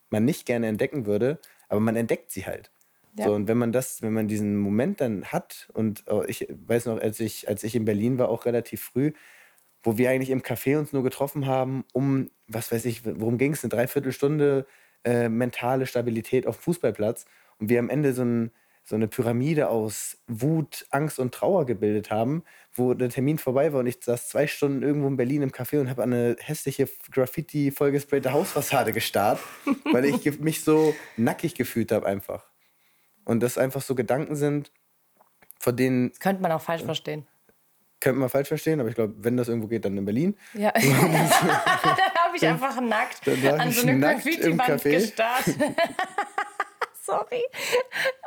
man nicht gerne entdecken würde, aber man entdeckt sie halt. Ja. So, und wenn man das, wenn man diesen Moment dann hat, und oh, ich weiß noch, als ich, als ich in Berlin war, auch relativ früh, wo wir eigentlich im Café uns nur getroffen haben, um, was weiß ich, worum ging es, eine Dreiviertelstunde äh, mentale Stabilität auf dem Fußballplatz. Und wir am Ende so, ein, so eine Pyramide aus Wut, Angst und Trauer gebildet haben, wo der Termin vorbei war und ich saß zwei Stunden irgendwo in Berlin im Café und habe eine hässliche Graffiti vollgesprayte Hausfassade gestarrt, weil ich mich so nackig gefühlt habe einfach. Und das einfach so Gedanken sind, von denen. Das könnte man auch falsch verstehen. Könnte man falsch verstehen, aber ich glaube, wenn das irgendwo geht, dann in Berlin. Ja. *laughs* dann *laughs* habe ich einfach nackt an so eine Graffiti-Wand gestarrt. *laughs* Sorry.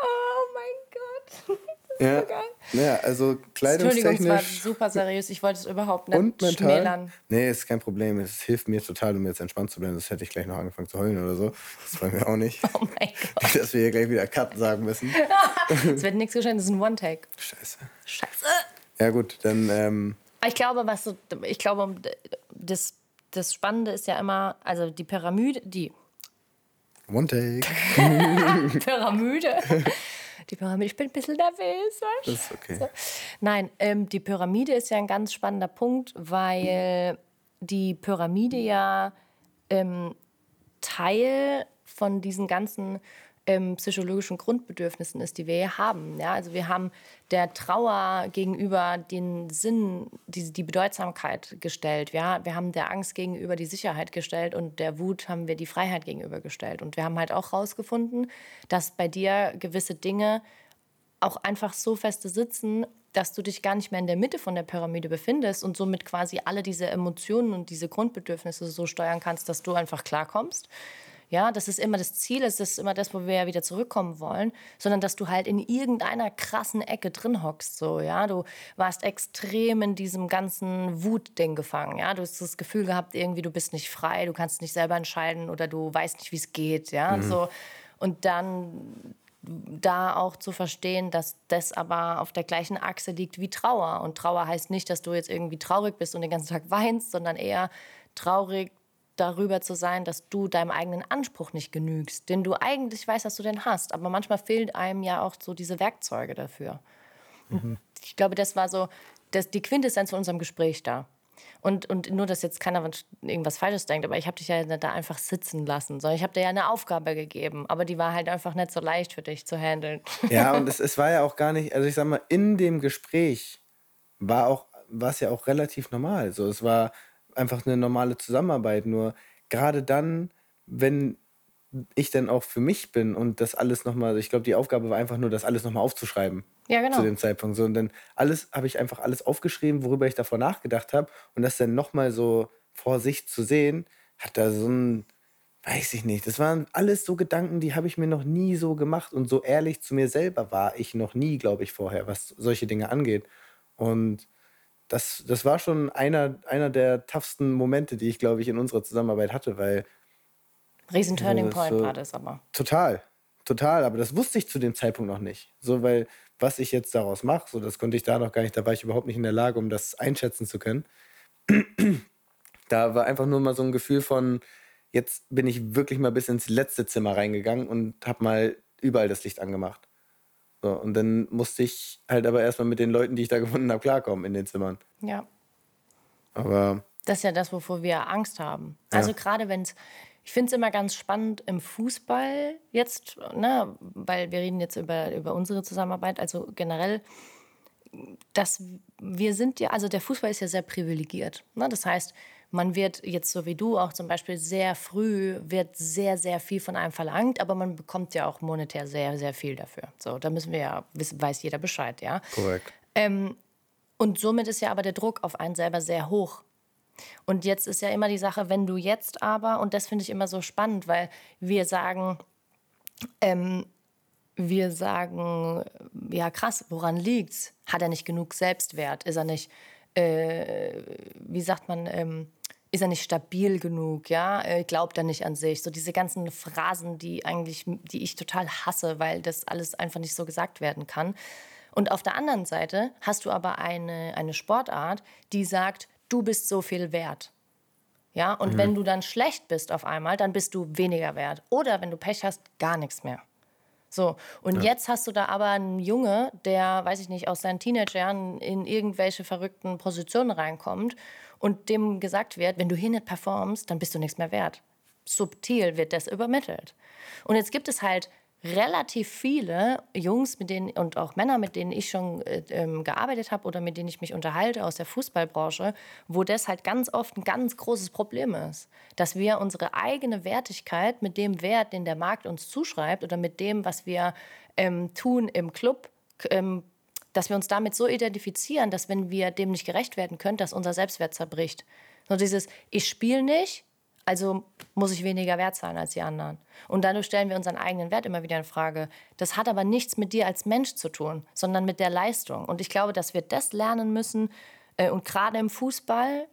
Oh mein Gott. Ja, ja, also kleidungstechnisch. Entschuldigung, es war super seriös. Ich wollte es überhaupt nicht und mental, schmälern. Nee, ist kein Problem. Es hilft mir total, um jetzt entspannt zu bleiben. Das hätte ich gleich noch angefangen zu heulen oder so. Das wollen wir auch nicht. *laughs* Oh mein Gott. Dass wir hier gleich wieder Cut sagen müssen. *laughs* es wird nichts geschehen, das ist ein One-Take. Scheiße. Scheiße. Ja, gut, dann. Ähm, ich glaube, was so, ich glaube, das, das Spannende ist ja immer, also die Pyramide, die. One Take. *laughs* Pyramide. Die Pyramide, ich bin ein bisschen nervös. Das ist okay. So. Nein, ähm, die Pyramide ist ja ein ganz spannender Punkt, weil die Pyramide ja ähm, Teil von diesen ganzen ähm, psychologischen Grundbedürfnissen ist, die wir hier haben. Ja? Also wir haben der Trauer gegenüber den Sinn, die, die Bedeutsamkeit gestellt. Ja? Wir haben der Angst gegenüber die Sicherheit gestellt und der Wut haben wir die Freiheit gegenüber gestellt. Und wir haben halt auch herausgefunden, dass bei dir gewisse Dinge auch einfach so feste sitzen, dass du dich gar nicht mehr in der Mitte von der Pyramide befindest und somit quasi alle diese Emotionen und diese Grundbedürfnisse so steuern kannst, dass du einfach klarkommst. Ja, das ist immer das Ziel, das ist immer das, wo wir ja wieder zurückkommen wollen, sondern dass du halt in irgendeiner krassen Ecke drin hockst. So, ja, du warst extrem in diesem ganzen Wutding gefangen. Ja, du hast das Gefühl gehabt, irgendwie du bist nicht frei, du kannst nicht selber entscheiden oder du weißt nicht, wie es geht. Ja, mhm. so und dann da auch zu verstehen, dass das aber auf der gleichen Achse liegt wie Trauer. Und Trauer heißt nicht, dass du jetzt irgendwie traurig bist und den ganzen Tag weinst, sondern eher traurig darüber zu sein, dass du deinem eigenen Anspruch nicht genügst, den du eigentlich weißt, dass du den hast. Aber manchmal fehlen einem ja auch so diese Werkzeuge dafür. Mhm. Ich glaube, das war so das, die Quintessenz von unserem Gespräch da. Und, und nur, dass jetzt keiner irgendwas Falsches denkt, aber ich habe dich ja da einfach sitzen lassen, sondern ich habe dir ja eine Aufgabe gegeben, aber die war halt einfach nicht so leicht für dich zu handeln. Ja, *laughs* und es, es war ja auch gar nicht, also ich sag mal, in dem Gespräch war auch, war es ja auch relativ normal. So, es war einfach eine normale Zusammenarbeit. Nur gerade dann, wenn ich dann auch für mich bin und das alles nochmal, ich glaube, die Aufgabe war einfach nur, das alles nochmal aufzuschreiben. Ja, genau. Zu dem Zeitpunkt. So, und dann alles habe ich einfach alles aufgeschrieben, worüber ich davor nachgedacht habe. Und das dann nochmal so vor sich zu sehen, hat da so ein, weiß ich nicht. Das waren alles so Gedanken, die habe ich mir noch nie so gemacht. Und so ehrlich zu mir selber war ich noch nie, glaube ich, vorher, was solche Dinge angeht. Und das, das war schon einer, einer der toughsten Momente, die ich, glaube ich, in unserer Zusammenarbeit hatte, weil. Riesen Turning Point so, war das aber. Total, total. Aber das wusste ich zu dem Zeitpunkt noch nicht. So, weil was ich jetzt daraus mache, so das konnte ich da noch gar nicht, da war ich überhaupt nicht in der Lage, um das einschätzen zu können. *clears throat* da war einfach nur mal so ein Gefühl von, jetzt bin ich wirklich mal bis ins letzte Zimmer reingegangen und habe mal überall das Licht angemacht. So, und dann musste ich halt aber erstmal mit den Leuten, die ich da gefunden habe, klarkommen in den Zimmern. Ja. Aber. Das ist ja das, wovor wir Angst haben. Ja. Also gerade wenn es, ich finde es immer ganz spannend im Fußball jetzt, ne, weil wir reden jetzt über, über unsere Zusammenarbeit, also generell, dass wir sind ja, also der Fußball ist ja sehr privilegiert. Ne? Das heißt, man wird jetzt so wie du auch zum Beispiel sehr früh, wird sehr, sehr viel von einem verlangt, aber man bekommt ja auch monetär sehr, sehr viel dafür. So, da müssen wir ja, weiß jeder Bescheid, ja. Korrekt. Ähm, und somit ist ja aber der Druck auf einen selber sehr hoch. Und jetzt ist ja immer die Sache, wenn du jetzt aber, und das finde ich immer so spannend, weil wir sagen, ähm, wir sagen, ja krass, woran liegt's? Hat er nicht genug Selbstwert? Ist er nicht, äh, wie sagt man, ähm, ist er nicht stabil genug, ja, glaubt er nicht an sich. So diese ganzen Phrasen, die eigentlich, die ich total hasse, weil das alles einfach nicht so gesagt werden kann. Und auf der anderen Seite hast du aber eine, eine Sportart, die sagt, du bist so viel wert. Ja, und mhm. wenn du dann schlecht bist auf einmal, dann bist du weniger wert. Oder wenn du Pech hast, gar nichts mehr. So, und ja. jetzt hast du da aber einen Junge, der, weiß ich nicht, aus seinen Teenagerjahren in irgendwelche verrückten Positionen reinkommt und dem gesagt wird, wenn du hier nicht performst, dann bist du nichts mehr wert. Subtil wird das übermittelt. Und jetzt gibt es halt relativ viele Jungs mit denen und auch Männer, mit denen ich schon äh, ähm, gearbeitet habe oder mit denen ich mich unterhalte aus der Fußballbranche, wo das halt ganz oft ein ganz großes Problem ist, dass wir unsere eigene Wertigkeit mit dem Wert, den der Markt uns zuschreibt oder mit dem, was wir ähm, tun im Club, ähm, dass wir uns damit so identifizieren, dass wenn wir dem nicht gerecht werden können, dass unser Selbstwert zerbricht. So dieses, ich spiele nicht, also muss ich weniger wert sein als die anderen. Und dadurch stellen wir unseren eigenen Wert immer wieder in Frage. Das hat aber nichts mit dir als Mensch zu tun, sondern mit der Leistung. Und ich glaube, dass wir das lernen müssen äh, und gerade im Fußball,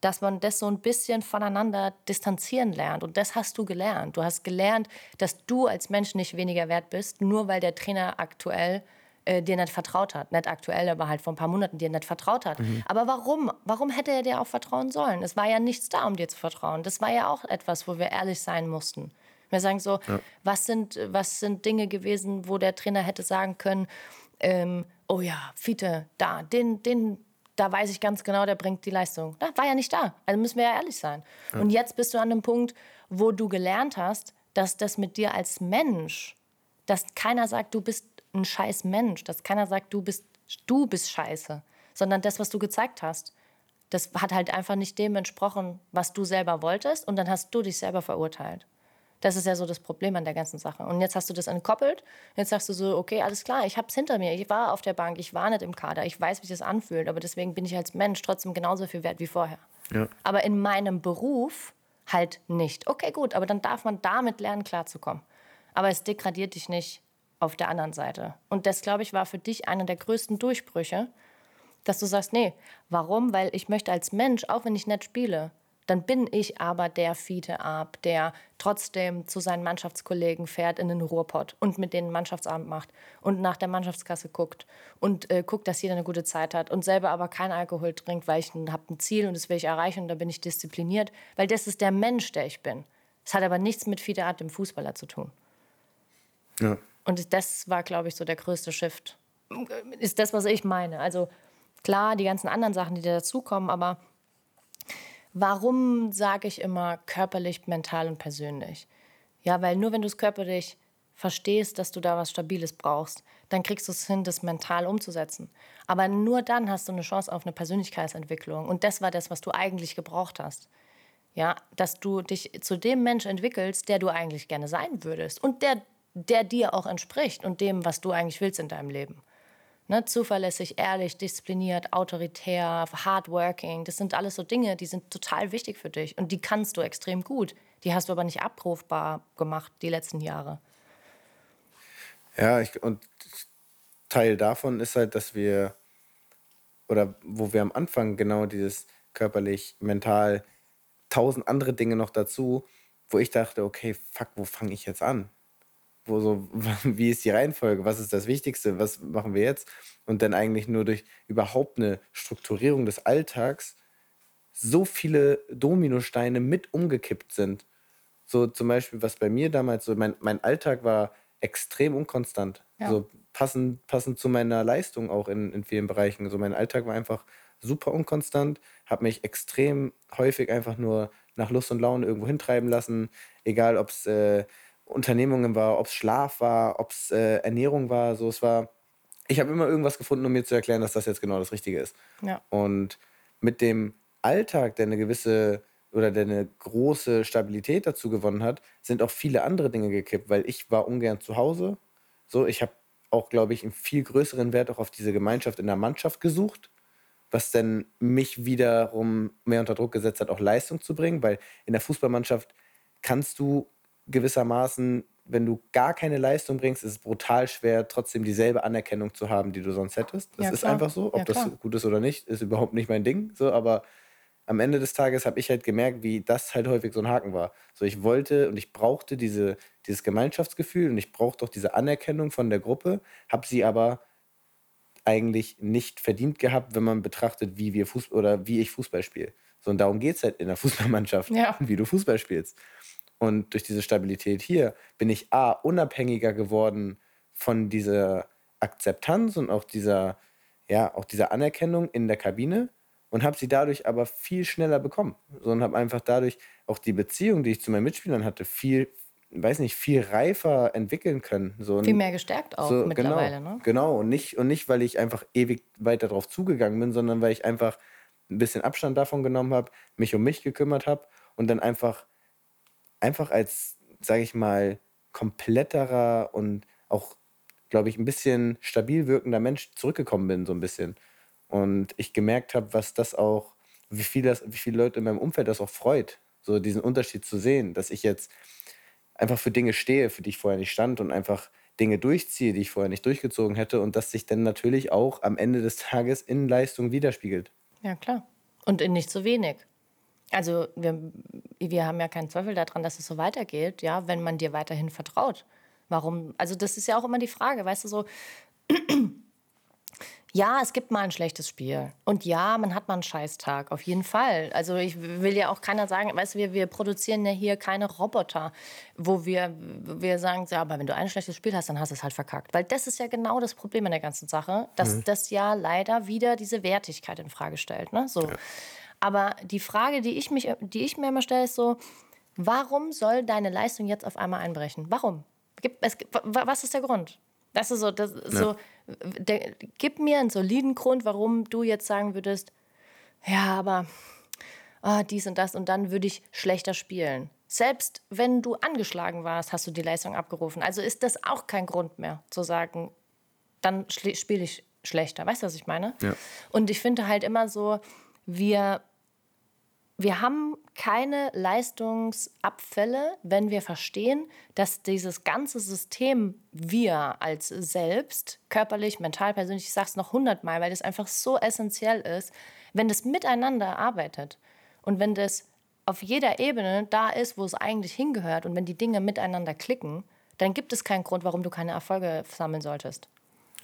dass man das so ein bisschen voneinander distanzieren lernt. Und das hast du gelernt. Du hast gelernt, dass du als Mensch nicht weniger wert bist, nur weil der Trainer aktuell äh, dir nicht vertraut hat. Nicht aktuell, aber halt vor ein paar Monaten dir nicht vertraut hat. Mhm. Aber warum? Warum hätte er dir auch vertrauen sollen? Es war ja nichts da, um dir zu vertrauen. Das war ja auch etwas, wo wir ehrlich sein mussten. Wir sagen so, ja. was, sind, was sind Dinge gewesen, wo der Trainer hätte sagen können, ähm, oh ja, Fiete, da, den, den, da weiß ich ganz genau, der bringt die Leistung. Da war ja nicht da. Also müssen wir ja ehrlich sein. Ja. Und jetzt bist du an einem Punkt, wo du gelernt hast, dass das mit dir als Mensch, dass keiner sagt, du bist ein scheiß Mensch, dass keiner sagt, du bist, du bist scheiße, sondern das, was du gezeigt hast, das hat halt einfach nicht dem entsprochen, was du selber wolltest und dann hast du dich selber verurteilt. Das ist ja so das Problem an der ganzen Sache. Und jetzt hast du das entkoppelt. Jetzt sagst du so, okay, alles klar, ich habe es hinter mir. Ich war auf der Bank, ich war nicht im Kader, ich weiß, wie sich das anfühlt. Aber deswegen bin ich als Mensch trotzdem genauso viel wert wie vorher. Ja. Aber in meinem Beruf halt nicht. Okay, gut, aber dann darf man damit lernen, klarzukommen. Aber es degradiert dich nicht auf der anderen Seite. Und das, glaube ich, war für dich einer der größten Durchbrüche, dass du sagst, nee, warum? Weil ich möchte als Mensch, auch wenn ich nicht spiele, dann bin ich aber der Fiete ab, der trotzdem zu seinen Mannschaftskollegen fährt in den Ruhrpott und mit denen Mannschaftsabend macht und nach der Mannschaftskasse guckt und äh, guckt, dass jeder eine gute Zeit hat und selber aber keinen Alkohol trinkt, weil ich habe ein Ziel und das will ich erreichen und da bin ich diszipliniert, weil das ist der Mensch, der ich bin. Es hat aber nichts mit Fiete Art, dem Fußballer, zu tun. Ja. Und das war, glaube ich, so der größte Shift. Ist das, was ich meine. Also klar, die ganzen anderen Sachen, die dazukommen, aber warum sage ich immer körperlich, mental und persönlich? Ja, weil nur wenn du es körperlich verstehst, dass du da was Stabiles brauchst, dann kriegst du es hin, das mental umzusetzen. Aber nur dann hast du eine Chance auf eine Persönlichkeitsentwicklung. Und das war das, was du eigentlich gebraucht hast. Ja, dass du dich zu dem Mensch entwickelst, der du eigentlich gerne sein würdest und der der dir auch entspricht und dem, was du eigentlich willst in deinem Leben. Ne? Zuverlässig, ehrlich, diszipliniert, autoritär, hardworking. Das sind alles so Dinge, die sind total wichtig für dich. Und die kannst du extrem gut. Die hast du aber nicht abrufbar gemacht die letzten Jahre. Ja, ich, und Teil davon ist halt, dass wir, oder wo wir am Anfang genau dieses körperlich, mental, tausend andere Dinge noch dazu, wo ich dachte, okay, fuck, wo fange ich jetzt an? Wo so, *laughs* wie ist die Reihenfolge? Was ist das Wichtigste? Was machen wir jetzt? Und dann eigentlich nur durch überhaupt eine Strukturierung des Alltags so viele Dominosteine mit umgekippt sind. So zum Beispiel, was bei mir damals so, mein, mein Alltag war extrem unkonstant. Ja. So passend, passend zu meiner Leistung auch in, in vielen Bereichen. So mein Alltag war einfach super unkonstant, habe mich extrem häufig einfach nur nach Lust und Laune irgendwo hintreiben lassen, egal ob es äh, Unternehmungen war, ob es Schlaf war, ob es äh, Ernährung war. So, es war, ich habe immer irgendwas gefunden, um mir zu erklären, dass das jetzt genau das Richtige ist. Ja. Und mit dem Alltag, der eine gewisse oder der eine große Stabilität dazu gewonnen hat, sind auch viele andere Dinge gekippt, weil ich war ungern zu Hause. So, ich habe auch, glaube ich, einen viel größeren Wert auch auf diese Gemeinschaft in der Mannschaft gesucht, was dann mich wiederum mehr unter Druck gesetzt hat, auch Leistung zu bringen, weil in der Fußballmannschaft kannst du gewissermaßen, wenn du gar keine Leistung bringst, ist es brutal schwer, trotzdem dieselbe Anerkennung zu haben, die du sonst hättest. Das ja, ist einfach so. Ob ja, das gut ist oder nicht, ist überhaupt nicht mein Ding. So, aber am Ende des Tages habe ich halt gemerkt, wie das halt häufig so ein Haken war. So, ich wollte und ich brauchte diese, dieses Gemeinschaftsgefühl und ich brauchte auch diese Anerkennung von der Gruppe, habe sie aber eigentlich nicht verdient gehabt, wenn man betrachtet, wie wir Fußball oder wie ich Fußball spiele. So, und darum geht es halt in der Fußballmannschaft, ja. wie du Fußball spielst. Und durch diese Stabilität hier bin ich A, unabhängiger geworden von dieser Akzeptanz und auch dieser, ja, auch dieser Anerkennung in der Kabine und habe sie dadurch aber viel schneller bekommen. So, und habe einfach dadurch auch die Beziehung, die ich zu meinen Mitspielern hatte, viel, weiß nicht, viel reifer entwickeln können. So, viel mehr gestärkt auch so, mittlerweile, genau, ne? Genau, und nicht, und nicht, weil ich einfach ewig weiter darauf zugegangen bin, sondern weil ich einfach ein bisschen Abstand davon genommen habe, mich um mich gekümmert habe und dann einfach, einfach als, sage ich mal, kompletterer und auch, glaube ich, ein bisschen stabil wirkender Mensch zurückgekommen bin, so ein bisschen. Und ich gemerkt habe, was das auch, wie, viel das, wie viele Leute in meinem Umfeld das auch freut, so diesen Unterschied zu sehen, dass ich jetzt einfach für Dinge stehe, für die ich vorher nicht stand und einfach Dinge durchziehe, die ich vorher nicht durchgezogen hätte und das sich dann natürlich auch am Ende des Tages in Leistung widerspiegelt. Ja, klar. Und in nicht zu wenig. Also wir, wir haben ja keinen Zweifel daran, dass es so weitergeht, ja, wenn man dir weiterhin vertraut. Warum? Also das ist ja auch immer die Frage, weißt du so, *clears throat* ja, es gibt mal ein schlechtes Spiel. Und ja, man hat mal einen Scheißtag, auf jeden Fall. Also ich will ja auch keiner sagen, weißt du, wir, wir produzieren ja hier keine Roboter, wo wir, wir sagen, ja, aber wenn du ein schlechtes Spiel hast, dann hast du es halt verkackt. Weil das ist ja genau das Problem an der ganzen Sache, dass mhm. das ja leider wieder diese Wertigkeit in Frage stellt. Ne? So. Ja. Aber die Frage, die ich, mich, die ich mir immer stelle, ist so, warum soll deine Leistung jetzt auf einmal einbrechen? Warum? Was ist der Grund? Das ist so, das ist ja. so der, gib mir einen soliden Grund, warum du jetzt sagen würdest, ja, aber oh, dies und das und dann würde ich schlechter spielen. Selbst wenn du angeschlagen warst, hast du die Leistung abgerufen. Also ist das auch kein Grund mehr zu sagen, dann spiele ich schlechter. Weißt du, was ich meine? Ja. Und ich finde halt immer so, wir wir haben keine Leistungsabfälle, wenn wir verstehen, dass dieses ganze System wir als selbst, körperlich, mental, persönlich, ich sage es noch hundertmal, weil das einfach so essentiell ist, wenn das miteinander arbeitet und wenn das auf jeder Ebene da ist, wo es eigentlich hingehört und wenn die Dinge miteinander klicken, dann gibt es keinen Grund, warum du keine Erfolge sammeln solltest.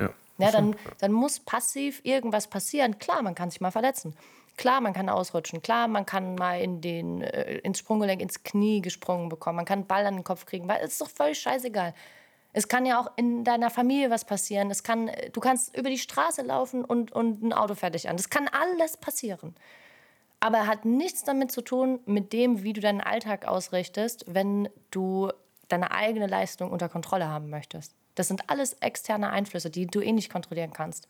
Ja. Ja, dann, dann muss passiv irgendwas passieren. Klar, man kann sich mal verletzen. Klar, man kann ausrutschen. Klar, man kann mal in den, äh, ins Sprunggelenk, ins Knie gesprungen bekommen. Man kann einen Ball an den Kopf kriegen, weil es ist doch völlig scheißegal. Es kann ja auch in deiner Familie was passieren. Es kann, du kannst über die Straße laufen und, und ein Auto fertig an. Das kann alles passieren. Aber er hat nichts damit zu tun, mit dem, wie du deinen Alltag ausrichtest, wenn du deine eigene Leistung unter Kontrolle haben möchtest. Das sind alles externe Einflüsse, die du eh nicht kontrollieren kannst.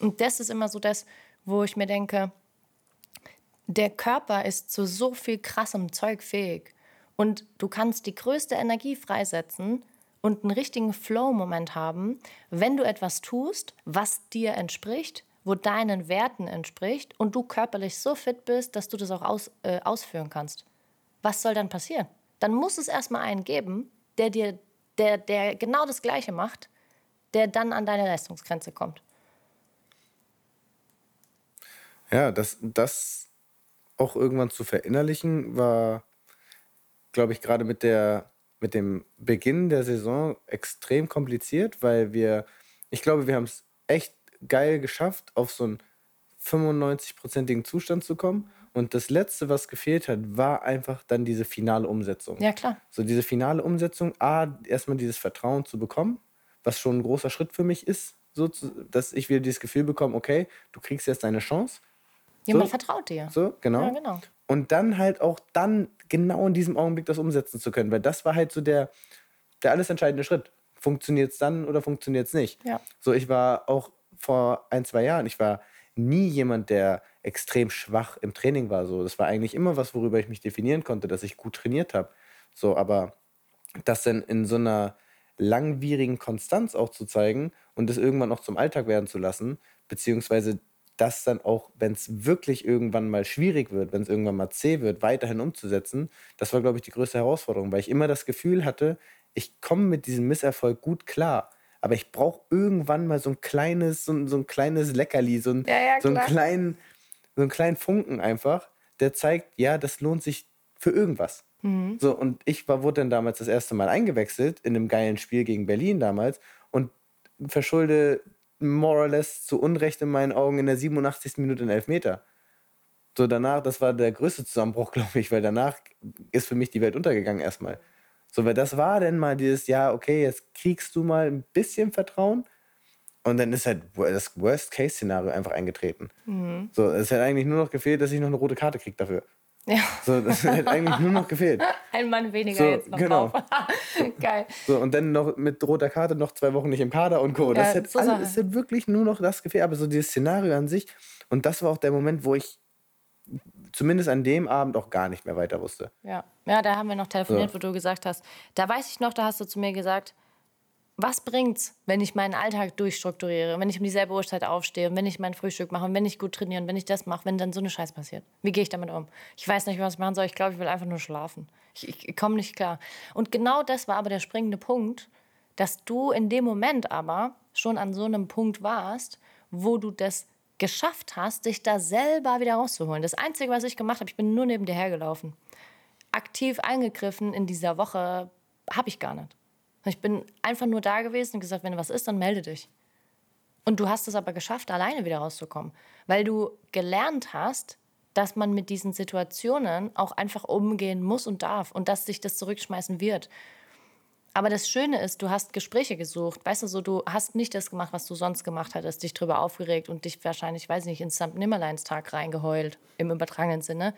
Und das ist immer so das, wo ich mir denke, der Körper ist zu so viel krassem Zeug fähig. Und du kannst die größte Energie freisetzen und einen richtigen Flow-Moment haben, wenn du etwas tust, was dir entspricht, wo deinen Werten entspricht und du körperlich so fit bist, dass du das auch aus, äh, ausführen kannst. Was soll dann passieren? Dann muss es erstmal einen geben, der dir, der, der genau das Gleiche macht, der dann an deine Leistungsgrenze kommt. Ja, das, das auch irgendwann zu verinnerlichen, war, glaube ich, gerade mit der mit dem Beginn der Saison extrem kompliziert, weil wir, ich glaube, wir haben es echt geil geschafft, auf so einen 95-prozentigen Zustand zu kommen. Und das Letzte, was gefehlt hat, war einfach dann diese finale Umsetzung. Ja, klar. So diese finale Umsetzung, A, erstmal dieses Vertrauen zu bekommen, was schon ein großer Schritt für mich ist, so zu, dass ich wieder dieses Gefühl bekomme, okay, du kriegst jetzt deine Chance. Jemand so, vertraut dir. So, genau. Ja, genau. Und dann halt auch dann genau in diesem Augenblick das umsetzen zu können, weil das war halt so der, der alles entscheidende Schritt. Funktioniert es dann oder funktioniert es nicht? Ja. So, ich war auch vor ein, zwei Jahren, ich war nie jemand, der extrem schwach im Training war. So, das war eigentlich immer was, worüber ich mich definieren konnte, dass ich gut trainiert habe. So, aber das dann in so einer langwierigen Konstanz auch zu zeigen und das irgendwann auch zum Alltag werden zu lassen, beziehungsweise das dann auch, wenn es wirklich irgendwann mal schwierig wird, wenn es irgendwann mal zäh wird, weiterhin umzusetzen, das war, glaube ich, die größte Herausforderung, weil ich immer das Gefühl hatte, ich komme mit diesem Misserfolg gut klar. Aber ich brauche irgendwann mal so ein kleines, so, so ein kleines Leckerli, so, ein, ja, ja, so, einen kleinen, so einen kleinen Funken einfach, der zeigt, ja, das lohnt sich für irgendwas. Mhm. So, und ich war, wurde dann damals das erste Mal eingewechselt in einem geilen Spiel gegen Berlin damals und verschulde more or less zu Unrecht in meinen Augen in der 87. Minute einen Elfmeter. So danach, das war der größte Zusammenbruch, *laughs* glaube ich, weil danach ist für mich die Welt untergegangen erstmal. So, weil das war dann mal dieses, ja, okay, jetzt kriegst du mal ein bisschen Vertrauen und dann ist halt das Worst-Case-Szenario einfach eingetreten. Mhm. So, es hätte eigentlich nur noch gefehlt, dass ich noch eine rote Karte kriege dafür. Ja. So, das hätte eigentlich nur noch gefehlt. *laughs* Ein Mann weniger so, jetzt noch genau. drauf. *laughs* Geil. So, und dann noch mit roter Karte noch zwei Wochen nicht im Kader und Co. Das ja, hätte, so alles, hätte wirklich nur noch das gefehlt. Aber so dieses Szenario an sich. Und das war auch der Moment, wo ich zumindest an dem Abend auch gar nicht mehr weiter wusste. Ja, ja da haben wir noch telefoniert, so. wo du gesagt hast, da weiß ich noch, da hast du zu mir gesagt, was bringt's, wenn ich meinen Alltag durchstrukturiere, wenn ich um dieselbe Uhrzeit aufstehe, wenn ich mein Frühstück mache, wenn ich gut trainiere und wenn ich das mache, wenn dann so eine Scheiß passiert? Wie gehe ich damit um? Ich weiß nicht, was ich machen soll. Ich glaube, ich will einfach nur schlafen. Ich, ich, ich komme nicht klar. Und genau das war aber der springende Punkt, dass du in dem Moment aber schon an so einem Punkt warst, wo du das geschafft hast, dich da selber wieder rauszuholen. Das Einzige, was ich gemacht habe, ich bin nur neben dir hergelaufen. Aktiv eingegriffen in dieser Woche habe ich gar nicht. Ich bin einfach nur da gewesen und gesagt, wenn was ist, dann melde dich. Und du hast es aber geschafft, alleine wieder rauszukommen, weil du gelernt hast, dass man mit diesen Situationen auch einfach umgehen muss und darf und dass sich das zurückschmeißen wird. Aber das Schöne ist, du hast Gespräche gesucht. Weißt du, so, du hast nicht das gemacht, was du sonst gemacht hattest, dich drüber aufgeregt und dich wahrscheinlich, weiß ich nicht, ins St. Nimmerleinstag reingeheult, im übertragenen Sinne,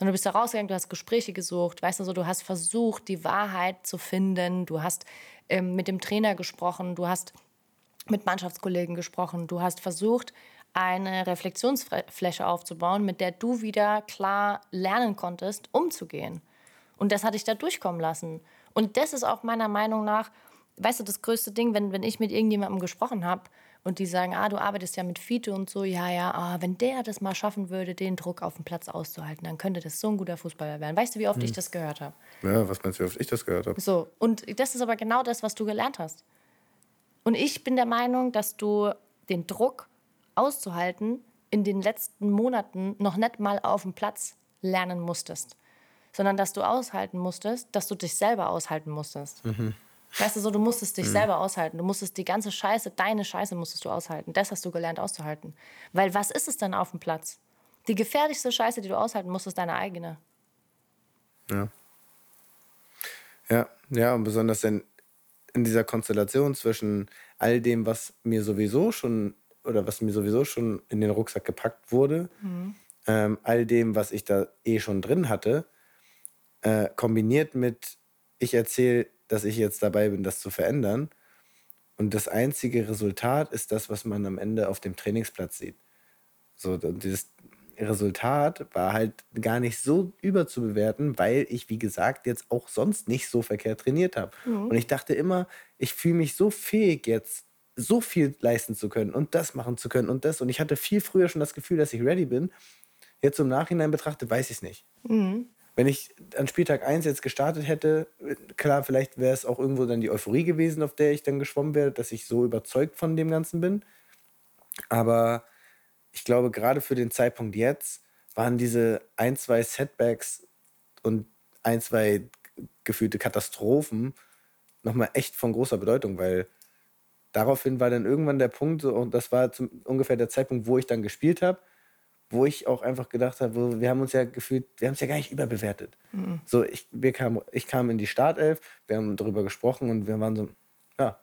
und du bist da rausgegangen, du hast Gespräche gesucht, weißt du so, du hast versucht, die Wahrheit zu finden, du hast ähm, mit dem Trainer gesprochen, du hast mit Mannschaftskollegen gesprochen, du hast versucht, eine Reflexionsfläche aufzubauen, mit der du wieder klar lernen konntest, umzugehen. Und das hatte ich da durchkommen lassen. Und das ist auch meiner Meinung nach, weißt du, das größte Ding, wenn, wenn ich mit irgendjemandem gesprochen habe und die sagen, ah, du arbeitest ja mit Fiete und so, ja, ja, ah, wenn der das mal schaffen würde, den Druck auf dem Platz auszuhalten, dann könnte das so ein guter Fußballer werden. Weißt du, wie oft hm. ich das gehört habe? Ja, was meinst du, wie oft ich das gehört habe? So, und das ist aber genau das, was du gelernt hast. Und ich bin der Meinung, dass du den Druck auszuhalten in den letzten Monaten noch nicht mal auf dem Platz lernen musstest, sondern dass du aushalten musstest, dass du dich selber aushalten musstest. Mhm. Weißt du, so, du musstest dich mhm. selber aushalten. Du musstest die ganze Scheiße, deine Scheiße musstest du aushalten. Das hast du gelernt auszuhalten. Weil was ist es denn auf dem Platz? Die gefährlichste Scheiße, die du aushalten musst, ist deine eigene. Ja. Ja, ja, und besonders in, in dieser Konstellation zwischen all dem, was mir sowieso schon oder was mir sowieso schon in den Rucksack gepackt wurde, mhm. ähm, all dem, was ich da eh schon drin hatte, äh, kombiniert mit, ich erzähle dass ich jetzt dabei bin, das zu verändern. Und das einzige Resultat ist das, was man am Ende auf dem Trainingsplatz sieht. So, dieses, Resultat war halt gar nicht so überzubewerten, weil ich, wie gesagt, jetzt auch sonst nicht so verkehrt trainiert habe. Und ich dachte immer, ich fühle mich so fähig jetzt, so viel leisten zu können und das machen zu können und das. Und ich hatte viel früher schon das Gefühl, dass ich ready bin. Jetzt im Nachhinein betrachtet, weiß ich es nicht. Wenn ich an Spieltag 1 jetzt gestartet hätte, klar, vielleicht wäre es auch irgendwo dann die Euphorie gewesen, auf der ich dann geschwommen wäre, dass ich so überzeugt von dem Ganzen bin. Aber ich glaube, gerade für den Zeitpunkt jetzt waren diese ein, zwei Setbacks und ein, zwei gefühlte Katastrophen nochmal echt von großer Bedeutung, weil daraufhin war dann irgendwann der Punkt, und das war zum, ungefähr der Zeitpunkt, wo ich dann gespielt habe, wo ich auch einfach gedacht habe, wir haben uns ja gefühlt, wir haben es ja gar nicht überbewertet. Mhm. So, ich, wir kam, ich kam in die Startelf, wir haben darüber gesprochen und wir waren so, ja.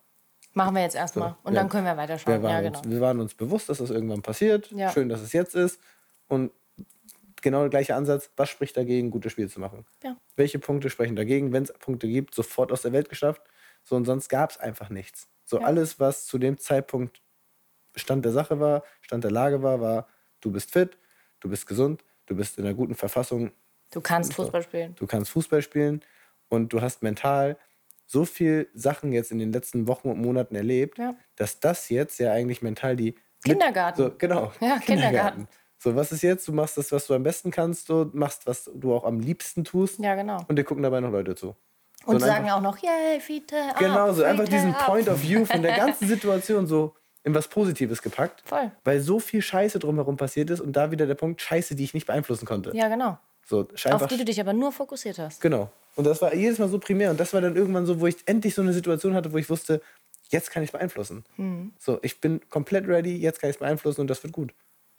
Machen wir jetzt erstmal so, und ja, dann können wir weiterschauen. Wir ja, genau. Uns, wir waren uns bewusst, dass das irgendwann passiert. Ja. Schön, dass es jetzt ist. Und genau der gleiche Ansatz, was spricht dagegen, gute Spiele zu machen? Ja. Welche Punkte sprechen dagegen? Wenn es Punkte gibt, sofort aus der Welt geschafft. So, und sonst gab es einfach nichts. So, alles, was zu dem Zeitpunkt Stand der Sache war, Stand der Lage war, war du bist fit, du bist gesund, du bist in einer guten Verfassung. Du kannst Fußball spielen. Du kannst Fußball spielen und du hast mental so viel Sachen jetzt in den letzten Wochen und Monaten erlebt, ja. dass das jetzt ja eigentlich mental die Kindergarten. so, genau. Ja, Kindergarten. Kindergarten. So, was ist jetzt? Du machst das, was du am besten kannst, du machst, was du auch am liebsten tust. Ja, genau. Und dir gucken dabei noch Leute zu. Und so sagen auch noch, yay, Fiete. Genau, so einfach diesen Point of View von der ganzen *laughs* Situation so in was Positives gepackt. Voll. Weil so viel Scheiße drumherum passiert ist und da wieder der Punkt Scheiße, die ich nicht beeinflussen konnte. Ja, genau. So, Auf die du dich aber nur fokussiert hast. Genau. Und das war jedes Mal so primär. Und das war dann irgendwann so, wo ich endlich so eine Situation hatte, wo ich wusste, jetzt kann ich es beeinflussen. Mhm. So, ich bin komplett ready, jetzt kann ich es beeinflussen und das wird gut.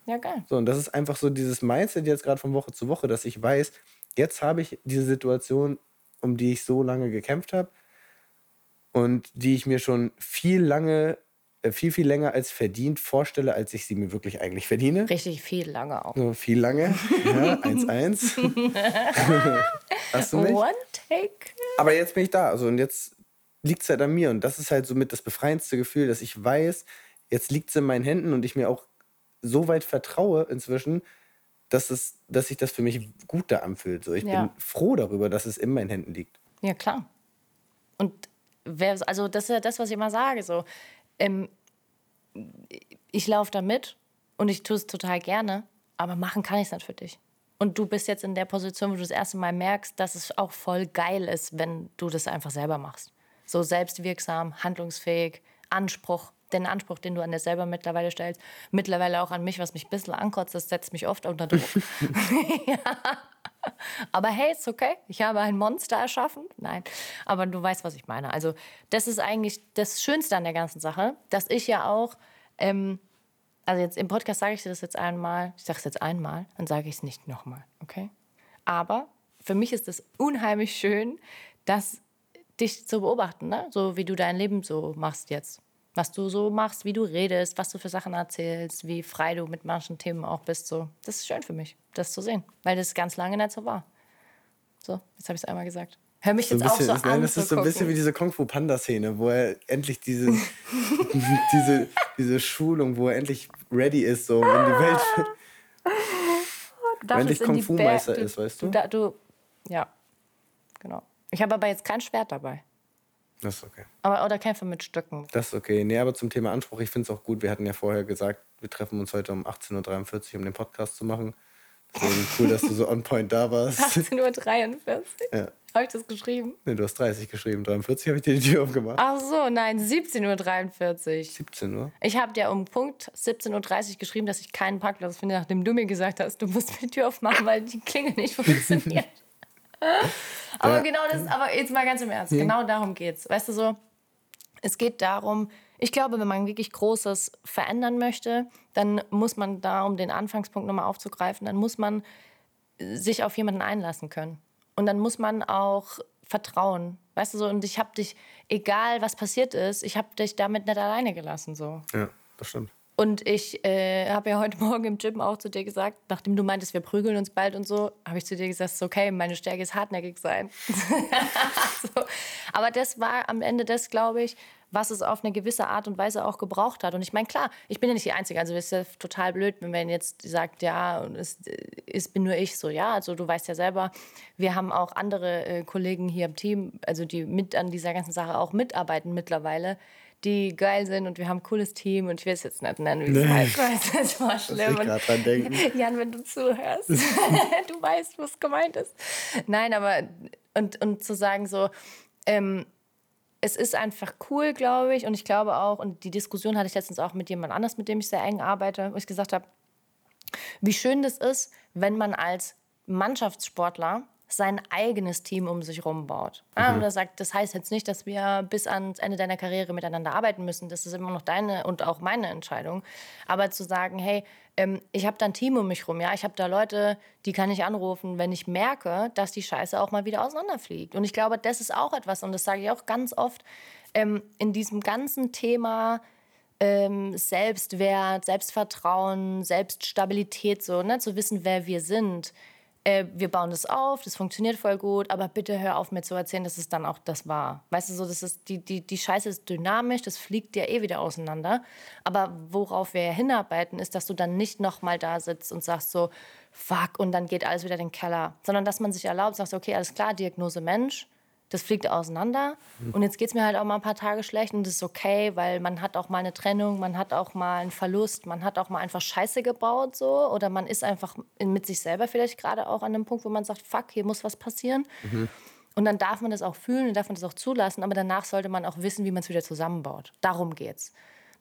Ja, geil. So, und das ist einfach so dieses Mindset jetzt gerade von Woche zu Woche, dass ich weiß, jetzt habe ich diese Situation, um die ich so lange gekämpft habe und die ich mir schon viel lange viel, viel länger als verdient vorstelle, als ich sie mir wirklich eigentlich verdiene. Richtig viel lange auch. So, viel lange. Ja, 1-1. *laughs* Hast du mich? One take. Aber jetzt bin ich da. Also, und jetzt liegt es halt an mir. Und das ist halt so mit das befreiendste Gefühl, dass ich weiß, jetzt liegt es in meinen Händen und ich mir auch so weit vertraue inzwischen, dass, es, dass sich das für mich gut da anfühlt. So, ich ja. bin froh darüber, dass es in meinen Händen liegt. Ja, klar. Und wer, also das ist ja das, was ich immer sage. So, ähm, ich laufe da mit und ich tue es total gerne, aber machen kann ich es nicht für dich. Und du bist jetzt in der Position, wo du das erste Mal merkst, dass es auch voll geil ist, wenn du das einfach selber machst. So selbstwirksam, handlungsfähig, Anspruch, den Anspruch, den du an dir selber mittlerweile stellst, mittlerweile auch an mich, was mich ein bisschen ankotzt, das setzt mich oft unter Druck. *laughs* *laughs* ja. Aber hey, ist okay. Ich habe ein Monster erschaffen. Nein, aber du weißt, was ich meine. Also, das ist eigentlich das Schönste an der ganzen Sache, dass ich ja auch, ähm, also jetzt im Podcast sage ich dir das jetzt einmal, ich sage es jetzt einmal, dann sage ich es nicht nochmal, okay? Aber für mich ist es unheimlich schön, dass dich zu beobachten, ne? so wie du dein Leben so machst jetzt was du so machst, wie du redest, was du für Sachen erzählst, wie frei du mit manchen Themen auch bist. So. Das ist schön für mich, das zu sehen, weil das ganz lange nicht so war. So, jetzt habe ich es einmal gesagt. Hör mich jetzt bisschen, auch so an. Das ist so ein bisschen wie diese Kung Fu Panda Szene, wo er endlich diese, *laughs* diese, diese Schulung, wo er endlich ready ist, so wenn die Welt wenn endlich Kung Fu Meister ist, weißt du? du? Du, ja, genau. Ich habe aber jetzt kein Schwert dabei. Das ist okay. Aber, oder kämpfe mit Stöcken. Das ist okay. Nee, aber zum Thema Anspruch, ich finde es auch gut. Wir hatten ja vorher gesagt, wir treffen uns heute um 18.43 Uhr, um den Podcast zu machen. Deswegen *laughs* cool, dass du so on point da warst. 18.43 Uhr? Ja. Habe ich das geschrieben? Nee, du hast 30 geschrieben. 43 habe ich dir die Tür aufgemacht. Ach so, nein, 17.43 Uhr. 17 Uhr? Ich habe dir um Punkt 17.30 Uhr geschrieben, dass ich keinen Parkplatz finde, nachdem du mir gesagt hast, du musst mir die Tür aufmachen, weil die Klingel nicht *laughs* funktioniert. *laughs* aber genau das, aber jetzt mal ganz im Ernst, hm. genau darum geht's. Weißt du so, es geht darum, ich glaube, wenn man wirklich Großes verändern möchte, dann muss man da, um den Anfangspunkt nochmal aufzugreifen, dann muss man sich auf jemanden einlassen können. Und dann muss man auch vertrauen. Weißt du so, und ich habe dich, egal was passiert ist, ich habe dich damit nicht alleine gelassen. So. Ja, das stimmt. Und ich äh, habe ja heute *laughs* Morgen im Gym auch zu dir gesagt, nachdem du meintest, wir prügeln uns bald und so, habe ich zu dir gesagt, okay, meine Stärke ist hartnäckig sein. *laughs* so. Aber das war am Ende das, glaube ich, was es auf eine gewisse Art und Weise auch gebraucht hat. Und ich meine, klar, ich bin ja nicht die Einzige. Also es ist ja total blöd, wenn man jetzt sagt, ja, es, es bin nur ich so. Ja, also du weißt ja selber, wir haben auch andere äh, Kollegen hier im Team, also die mit an dieser ganzen Sache auch mitarbeiten mittlerweile die geil sind und wir haben ein cooles Team und ich will es jetzt nicht nennen, wie es heißt, *laughs* das war schlimm. Ich dran denken. *laughs* Jan, wenn du zuhörst, *laughs* du weißt, was gemeint ist. Nein, aber und, und zu sagen so, ähm, es ist einfach cool, glaube ich, und ich glaube auch, und die Diskussion hatte ich letztens auch mit jemand anders, mit dem ich sehr eng arbeite, wo ich gesagt habe, wie schön das ist, wenn man als Mannschaftssportler sein eigenes Team um sich herum baut. Ah, mhm. Und er sagt, das heißt jetzt nicht, dass wir bis ans Ende deiner Karriere miteinander arbeiten müssen. Das ist immer noch deine und auch meine Entscheidung. Aber zu sagen, hey, ähm, ich habe da ein Team um mich herum, ja, ich habe da Leute, die kann ich anrufen, wenn ich merke, dass die Scheiße auch mal wieder auseinanderfliegt. Und ich glaube, das ist auch etwas, und das sage ich auch ganz oft, ähm, in diesem ganzen Thema ähm, Selbstwert, Selbstvertrauen, Selbststabilität, so, ne, zu wissen, wer wir sind äh, wir bauen das auf, das funktioniert voll gut, aber bitte hör auf mir zu erzählen, dass es dann auch das war. Weißt du, so, das ist, die, die, die Scheiße ist dynamisch, das fliegt ja eh wieder auseinander. Aber worauf wir hinarbeiten, ist, dass du dann nicht nochmal da sitzt und sagst so, fuck, und dann geht alles wieder in den Keller. Sondern dass man sich erlaubt, sagt, okay, alles klar, Diagnose Mensch, das fliegt auseinander. Und jetzt geht es mir halt auch mal ein paar Tage schlecht und das ist okay, weil man hat auch mal eine Trennung, man hat auch mal einen Verlust, man hat auch mal einfach Scheiße gebaut so oder man ist einfach mit sich selber vielleicht gerade auch an einem Punkt, wo man sagt, fuck, hier muss was passieren. Mhm. Und dann darf man das auch fühlen und darf man das auch zulassen, aber danach sollte man auch wissen, wie man es wieder zusammenbaut. Darum geht's.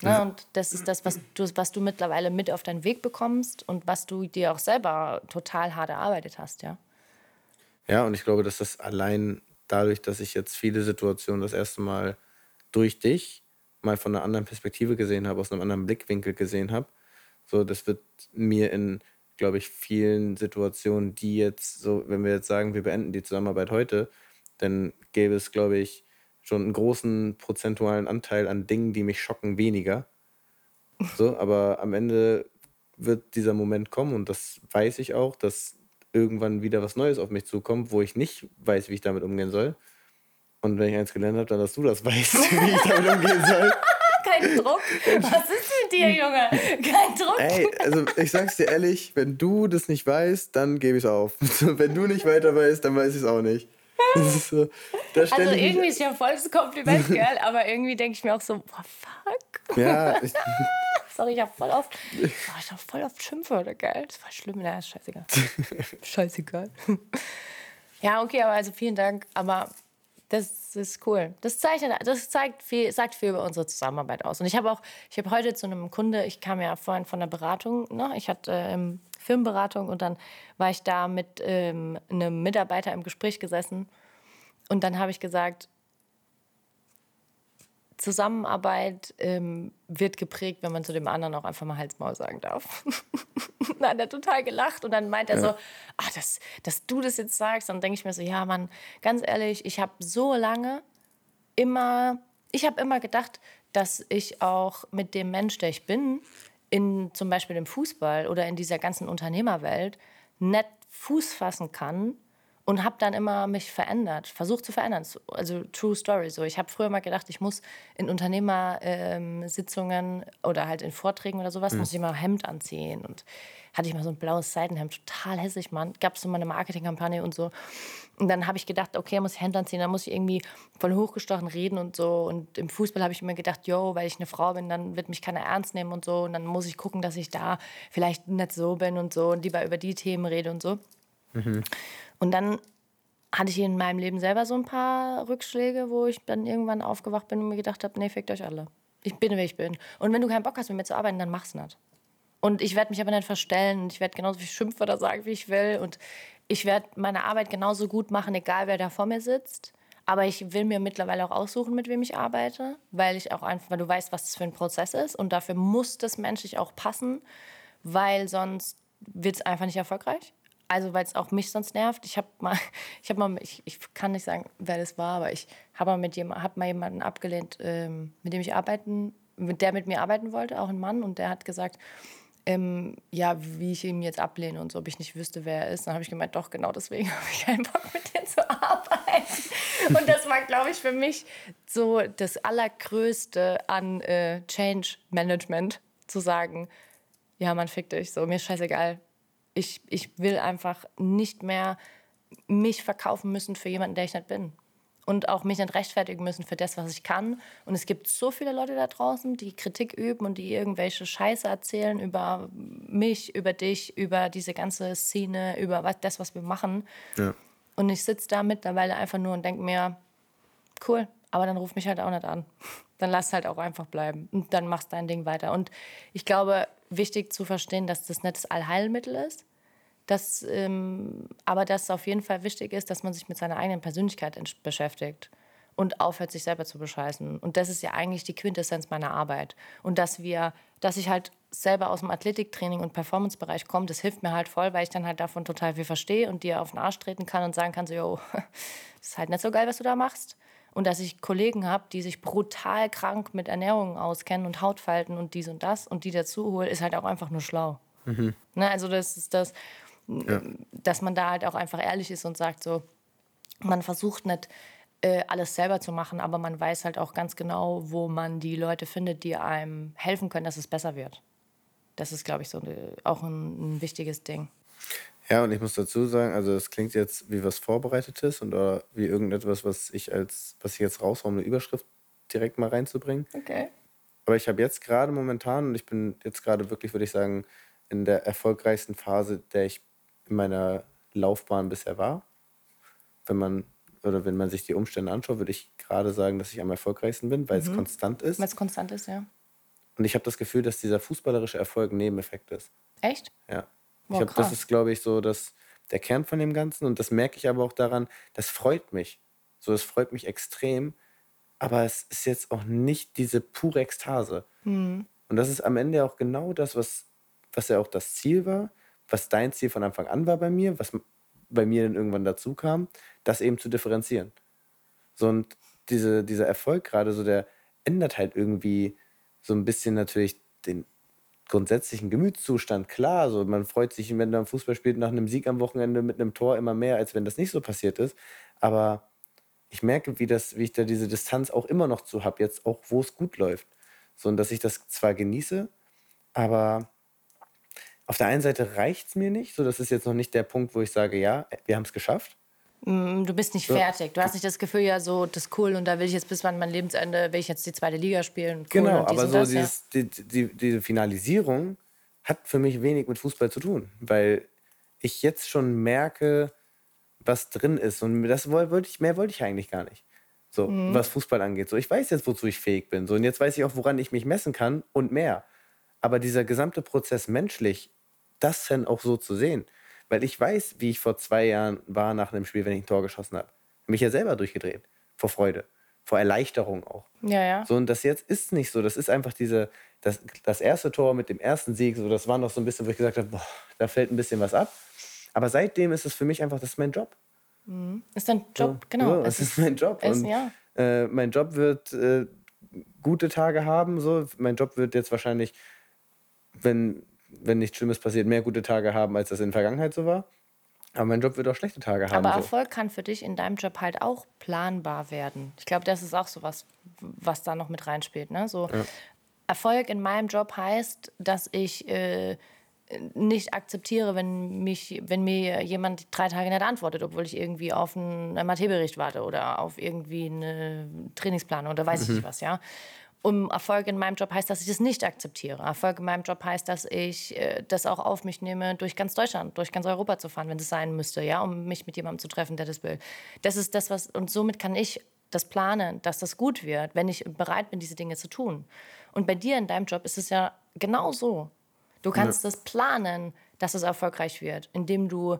Ne? Ja. Und das ist das, was du, was du mittlerweile mit auf deinen Weg bekommst und was du dir auch selber total hart erarbeitet hast, ja. Ja, und ich glaube, dass das allein dadurch, dass ich jetzt viele Situationen das erste Mal durch dich mal von einer anderen Perspektive gesehen habe, aus einem anderen Blickwinkel gesehen habe. So, das wird mir in, glaube ich, vielen Situationen, die jetzt, so, wenn wir jetzt sagen, wir beenden die Zusammenarbeit heute, dann gäbe es, glaube ich, schon einen großen prozentualen Anteil an Dingen, die mich schocken, weniger. So, aber am Ende wird dieser Moment kommen und das weiß ich auch, dass irgendwann wieder was Neues auf mich zukommt, wo ich nicht weiß, wie ich damit umgehen soll. Und wenn ich eins gelernt habe, dann, dass du das weißt, *laughs* wie ich damit umgehen soll. *laughs* Kein Druck. Was ist mit dir, Junge? Kein Druck. Ey, also ich sag's dir ehrlich, wenn du das nicht weißt, dann gebe ich's auf. *laughs* wenn du nicht weiter weißt, dann weiß ich es auch nicht. So, also irgendwie ist ja voll das Kompliment, gell? Aber irgendwie denke ich mir auch so, boah, fuck. Ja. Ich, Sorry, ich habe voll oft, oh, ich hab voll oft Schimpfwörter, geil. Das war schlimm, na, ist scheißegal. *laughs* scheißegal. ja, okay, aber also vielen Dank. Aber das ist cool. Das, zeichnet, das zeigt viel, sagt viel über unsere Zusammenarbeit aus. Und ich habe auch, ich habe heute zu einem Kunde, ich kam ja vorhin von der Beratung, ne? ich hatte ähm, Firmenberatung und dann war ich da mit ähm, einem Mitarbeiter im Gespräch gesessen. Und dann habe ich gesagt, Zusammenarbeit ähm, wird geprägt, wenn man zu dem anderen auch einfach mal Halsmaul sagen darf. *laughs* dann hat er total gelacht und dann meint er ja. so, ach, das, dass du das jetzt sagst. Dann denke ich mir so, ja, Mann, ganz ehrlich, ich habe so lange immer, ich habe immer gedacht, dass ich auch mit dem Mensch, der ich bin, in zum Beispiel im Fußball oder in dieser ganzen Unternehmerwelt, nett Fuß fassen kann und habe dann immer mich verändert, versucht zu verändern. Also True Story. So, ich habe früher mal gedacht, ich muss in Unternehmersitzungen ähm, oder halt in Vorträgen oder sowas mhm. muss ich immer Hemd anziehen und hatte ich mal so ein blaues Seidenhemd, total hässlich, Mann. Gab es so mal eine Marketingkampagne und so. Und dann habe ich gedacht, okay, muss ich Hemd anziehen, dann muss ich irgendwie voll hochgestochen reden und so. Und im Fußball habe ich immer gedacht, yo, weil ich eine Frau bin, dann wird mich keiner ernst nehmen und so. Und dann muss ich gucken, dass ich da vielleicht nicht so bin und so und lieber über die Themen rede und so. Mhm. Und dann hatte ich in meinem Leben selber so ein paar Rückschläge, wo ich dann irgendwann aufgewacht bin und mir gedacht habe, nee, fickt euch alle. Ich bin, wie ich bin. Und wenn du keinen Bock hast, mit mir zu arbeiten, dann mach's nicht. Und ich werde mich aber nicht verstellen und ich werde genauso viel Schimpfwörter sagen, wie ich will. Und ich werde meine Arbeit genauso gut machen, egal wer da vor mir sitzt. Aber ich will mir mittlerweile auch aussuchen, mit wem ich arbeite, weil ich auch einfach, weil du weißt, was das für ein Prozess ist. Und dafür muss das menschlich auch passen, weil sonst wird es einfach nicht erfolgreich. Also weil es auch mich sonst nervt. Ich habe mal, *laughs* ich habe mal, ich, ich kann nicht sagen, wer das war, aber ich habe mal mit jemand, habe mal jemanden abgelehnt, ähm, mit dem ich arbeiten der mit mir arbeiten wollte, auch ein Mann, und der hat gesagt, ähm, ja, wie ich ihn jetzt ablehne und so, ob ich nicht wüsste, wer er ist. Dann habe ich gemeint, doch, genau deswegen *laughs* habe ich keinen Bock mit dir zu arbeiten. *laughs* Und das war, glaube ich, für mich so das Allergrößte an äh, Change Management, zu sagen, ja, man fickt dich, so, mir ist scheißegal. Ich, ich will einfach nicht mehr mich verkaufen müssen für jemanden, der ich nicht bin und auch mich nicht rechtfertigen müssen für das, was ich kann. Und es gibt so viele Leute da draußen, die Kritik üben und die irgendwelche Scheiße erzählen über mich, über dich, über diese ganze Szene, über was, das, was wir machen. Ja. Und ich sitze da mittlerweile einfach nur und denke mir, cool, aber dann ruf mich halt auch nicht an. Dann lass halt auch einfach bleiben und dann machst dein Ding weiter. Und ich glaube, wichtig zu verstehen, dass das nicht das Allheilmittel ist, dass, ähm, aber dass es auf jeden Fall wichtig ist, dass man sich mit seiner eigenen Persönlichkeit beschäftigt und aufhört, sich selber zu bescheißen. Und das ist ja eigentlich die Quintessenz meiner Arbeit. Und dass wir, dass ich halt selber aus dem Athletiktraining und Performance-Bereich komme, das hilft mir halt voll, weil ich dann halt davon total viel verstehe und dir auf den Arsch treten kann und sagen kann, so, jo, *laughs* ist halt nicht so geil, was du da machst. Und dass ich Kollegen habe, die sich brutal krank mit Ernährung auskennen und Hautfalten und dies und das und die dazu holen, ist halt auch einfach nur schlau. Mhm. Ne, also das ist das ja. dass man da halt auch einfach ehrlich ist und sagt so, man versucht nicht äh, alles selber zu machen, aber man weiß halt auch ganz genau, wo man die Leute findet, die einem helfen können, dass es besser wird. Das ist, glaube ich, so eine, auch ein, ein, wichtiges Ding. Ja, und ich muss dazu sagen, also es klingt jetzt wie was Vorbereitetes und oder wie irgendetwas, was ich als, was ich jetzt raushaue, um eine Überschrift direkt mal reinzubringen. Okay. Aber ich habe jetzt gerade momentan, und ich bin jetzt gerade wirklich, würde ich sagen, in der erfolgreichsten Phase, der ich in meiner Laufbahn bisher war. Wenn man oder wenn man sich die Umstände anschaut, würde ich gerade sagen, dass ich am erfolgreichsten bin, weil mhm. es konstant ist. Weil es konstant ist, ja. Und ich habe das Gefühl, dass dieser fußballerische Erfolg ein Nebeneffekt ist. Echt? Ja. Wow, ich hab, das ist, glaube ich, so das, der Kern von dem Ganzen. Und das merke ich aber auch daran, das freut mich. So, das freut mich extrem. Aber es ist jetzt auch nicht diese pure Ekstase. Mhm. Und das ist am Ende auch genau das, was, was ja auch das Ziel war was dein Ziel von Anfang an war bei mir, was bei mir dann irgendwann dazu kam, das eben zu differenzieren. So und diese, dieser Erfolg gerade, so der ändert halt irgendwie so ein bisschen natürlich den grundsätzlichen Gemütszustand. Klar, so man freut sich, wenn man Fußball spielt, nach einem Sieg am Wochenende mit einem Tor immer mehr, als wenn das nicht so passiert ist. Aber ich merke, wie, das, wie ich da diese Distanz auch immer noch zu habe, jetzt auch, wo es gut läuft. So, und dass ich das zwar genieße, aber auf der einen Seite reicht es mir nicht, so das ist jetzt noch nicht der Punkt, wo ich sage, ja, wir haben es geschafft. Mm, du bist nicht fertig. Du hast nicht das Gefühl, ja, so, das ist cool und da will ich jetzt bis wann mein Lebensende, will ich jetzt die zweite Liga spielen. Cool genau, aber so das, dieses, ja. die, die, diese Finalisierung hat für mich wenig mit Fußball zu tun, weil ich jetzt schon merke, was drin ist. Und das wollte ich, mehr wollte ich eigentlich gar nicht. So, mhm. was Fußball angeht. So, ich weiß jetzt, wozu ich fähig bin. So, und jetzt weiß ich auch, woran ich mich messen kann und mehr. Aber dieser gesamte Prozess menschlich das denn auch so zu sehen. Weil ich weiß, wie ich vor zwei Jahren war nach einem Spiel, wenn ich ein Tor geschossen habe. Mich ja selber durchgedreht. Vor Freude. Vor Erleichterung auch. Ja, ja. So, und das jetzt ist nicht so. Das ist einfach diese, das, das erste Tor mit dem ersten Sieg, so, das war noch so ein bisschen, wo ich gesagt habe, boah, da fällt ein bisschen was ab. Aber seitdem ist es für mich einfach, das ist mein Job. Mhm. Ist dein Job, so, genau. Ja, es ist mein Job. Ist, und, ja. äh, mein Job wird äh, gute Tage haben. So. Mein Job wird jetzt wahrscheinlich, wenn wenn nichts Schlimmes passiert, mehr gute Tage haben, als das in der Vergangenheit so war. Aber mein Job wird auch schlechte Tage haben. Aber Erfolg so. kann für dich in deinem Job halt auch planbar werden. Ich glaube, das ist auch so was, was da noch mit reinspielt. Ne? So, ja. Erfolg in meinem Job heißt, dass ich äh, nicht akzeptiere, wenn, mich, wenn mir jemand drei Tage nicht antwortet, obwohl ich irgendwie auf einen MAT-Bericht warte oder auf irgendwie einen Trainingsplan oder weiß mhm. ich nicht was, ja um Erfolg in meinem Job heißt, dass ich das nicht akzeptiere. Erfolg in meinem Job heißt, dass ich äh, das auch auf mich nehme, durch ganz Deutschland, durch ganz Europa zu fahren, wenn es sein müsste, ja, um mich mit jemandem zu treffen, der das will. Das ist das, was und somit kann ich das planen, dass das gut wird, wenn ich bereit bin, diese Dinge zu tun. Und bei dir in deinem Job ist es ja genau so. Du kannst ja. das planen, dass es erfolgreich wird, indem du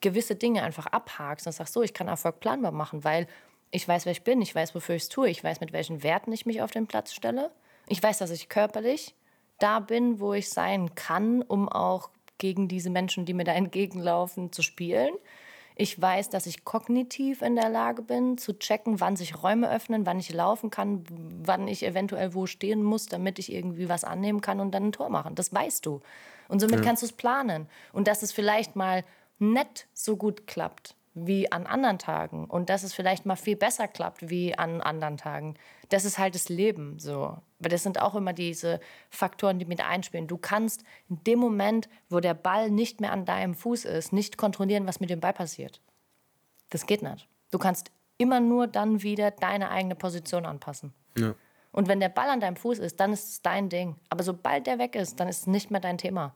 gewisse Dinge einfach abhakst und sagst, so, ich kann Erfolg planbar machen, weil ich weiß, wer ich bin, ich weiß, wofür ich es tue, ich weiß, mit welchen Werten ich mich auf den Platz stelle. Ich weiß, dass ich körperlich da bin, wo ich sein kann, um auch gegen diese Menschen, die mir da entgegenlaufen, zu spielen. Ich weiß, dass ich kognitiv in der Lage bin, zu checken, wann sich Räume öffnen, wann ich laufen kann, wann ich eventuell wo stehen muss, damit ich irgendwie was annehmen kann und dann ein Tor machen. Das weißt du. Und somit ja. kannst du es planen. Und dass es vielleicht mal nicht so gut klappt wie an anderen Tagen und dass es vielleicht mal viel besser klappt wie an anderen Tagen. Das ist halt das Leben so. Weil das sind auch immer diese Faktoren, die mit einspielen. Du kannst in dem Moment, wo der Ball nicht mehr an deinem Fuß ist, nicht kontrollieren, was mit dem Ball passiert. Das geht nicht. Du kannst immer nur dann wieder deine eigene Position anpassen. Ja. Und wenn der Ball an deinem Fuß ist, dann ist es dein Ding. Aber sobald der weg ist, dann ist es nicht mehr dein Thema.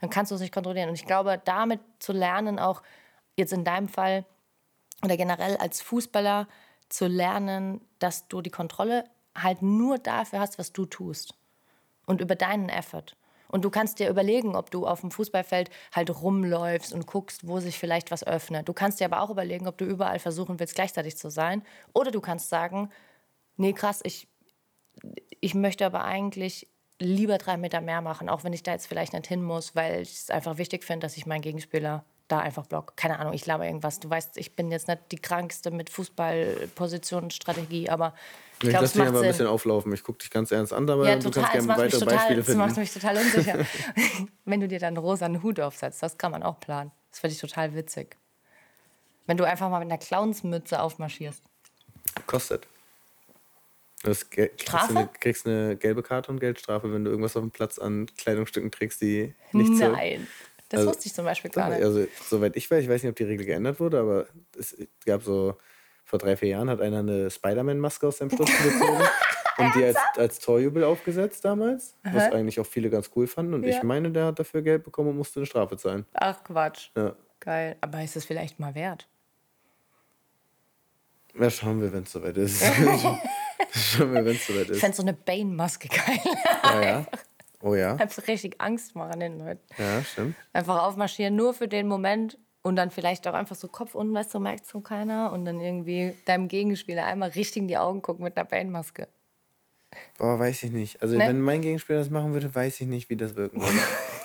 Dann kannst du es nicht kontrollieren. Und ich glaube, damit zu lernen, auch jetzt in deinem Fall oder generell als Fußballer zu lernen, dass du die Kontrolle halt nur dafür hast, was du tust und über deinen Effort. Und du kannst dir überlegen, ob du auf dem Fußballfeld halt rumläufst und guckst, wo sich vielleicht was öffnet. Du kannst dir aber auch überlegen, ob du überall versuchen willst, gleichzeitig zu sein. Oder du kannst sagen, nee, krass, ich, ich möchte aber eigentlich lieber drei Meter mehr machen, auch wenn ich da jetzt vielleicht nicht hin muss, weil ich es einfach wichtig finde, dass ich meinen Gegenspieler da einfach block. Keine Ahnung, ich glaube irgendwas. Du weißt, ich bin jetzt nicht die krankste mit Fußballpositionsstrategie, aber ich, ich lasse dich aber ein bisschen auflaufen. Ich gucke dich ganz ernst an, aber ja, du kannst gerne weitere total, Beispiele finden. Das macht mich total unsicher. *laughs* Wenn du dir dann einen rosanen Hut aufsetzt, das kann man auch planen. Das finde ich total witzig. Wenn du einfach mal mit einer Clownsmütze aufmarschierst. Kostet. Du kriegst, eine, kriegst eine gelbe Karte und Geldstrafe, wenn du irgendwas auf dem Platz an Kleidungsstücken trägst, die nicht Nein. Das also, wusste ich zum Beispiel gar nicht. Also, soweit ich weiß, ich weiß nicht, ob die Regel geändert wurde, aber es gab so, vor drei, vier Jahren hat einer eine Spider-Man-Maske aus seinem Stutzen *laughs* gezogen und die als, als Torjubel aufgesetzt damals, Aha. was eigentlich auch viele ganz cool fanden. Und ja. ich meine, der hat dafür Geld bekommen und musste eine Strafe zahlen. Ach Quatsch. Ja. Geil. Aber ist es vielleicht mal wert? Ja, schauen wir, wenn es soweit ist. *laughs* *laughs* schauen wir, wenn es soweit ist. Ich fände so eine Bane-Maske geil. Ja, ja. Oh ja. Einfach richtig Angst machen den Leuten. Ja, stimmt. Einfach aufmarschieren, nur für den Moment und dann vielleicht auch einfach so Kopf unten, weißt du, merkt so keiner und dann irgendwie deinem Gegenspieler einmal richtig in die Augen gucken mit einer Bandmaske. Boah, weiß ich nicht. Also, ne? wenn mein Gegenspieler das machen würde, weiß ich nicht, wie das wirken würde.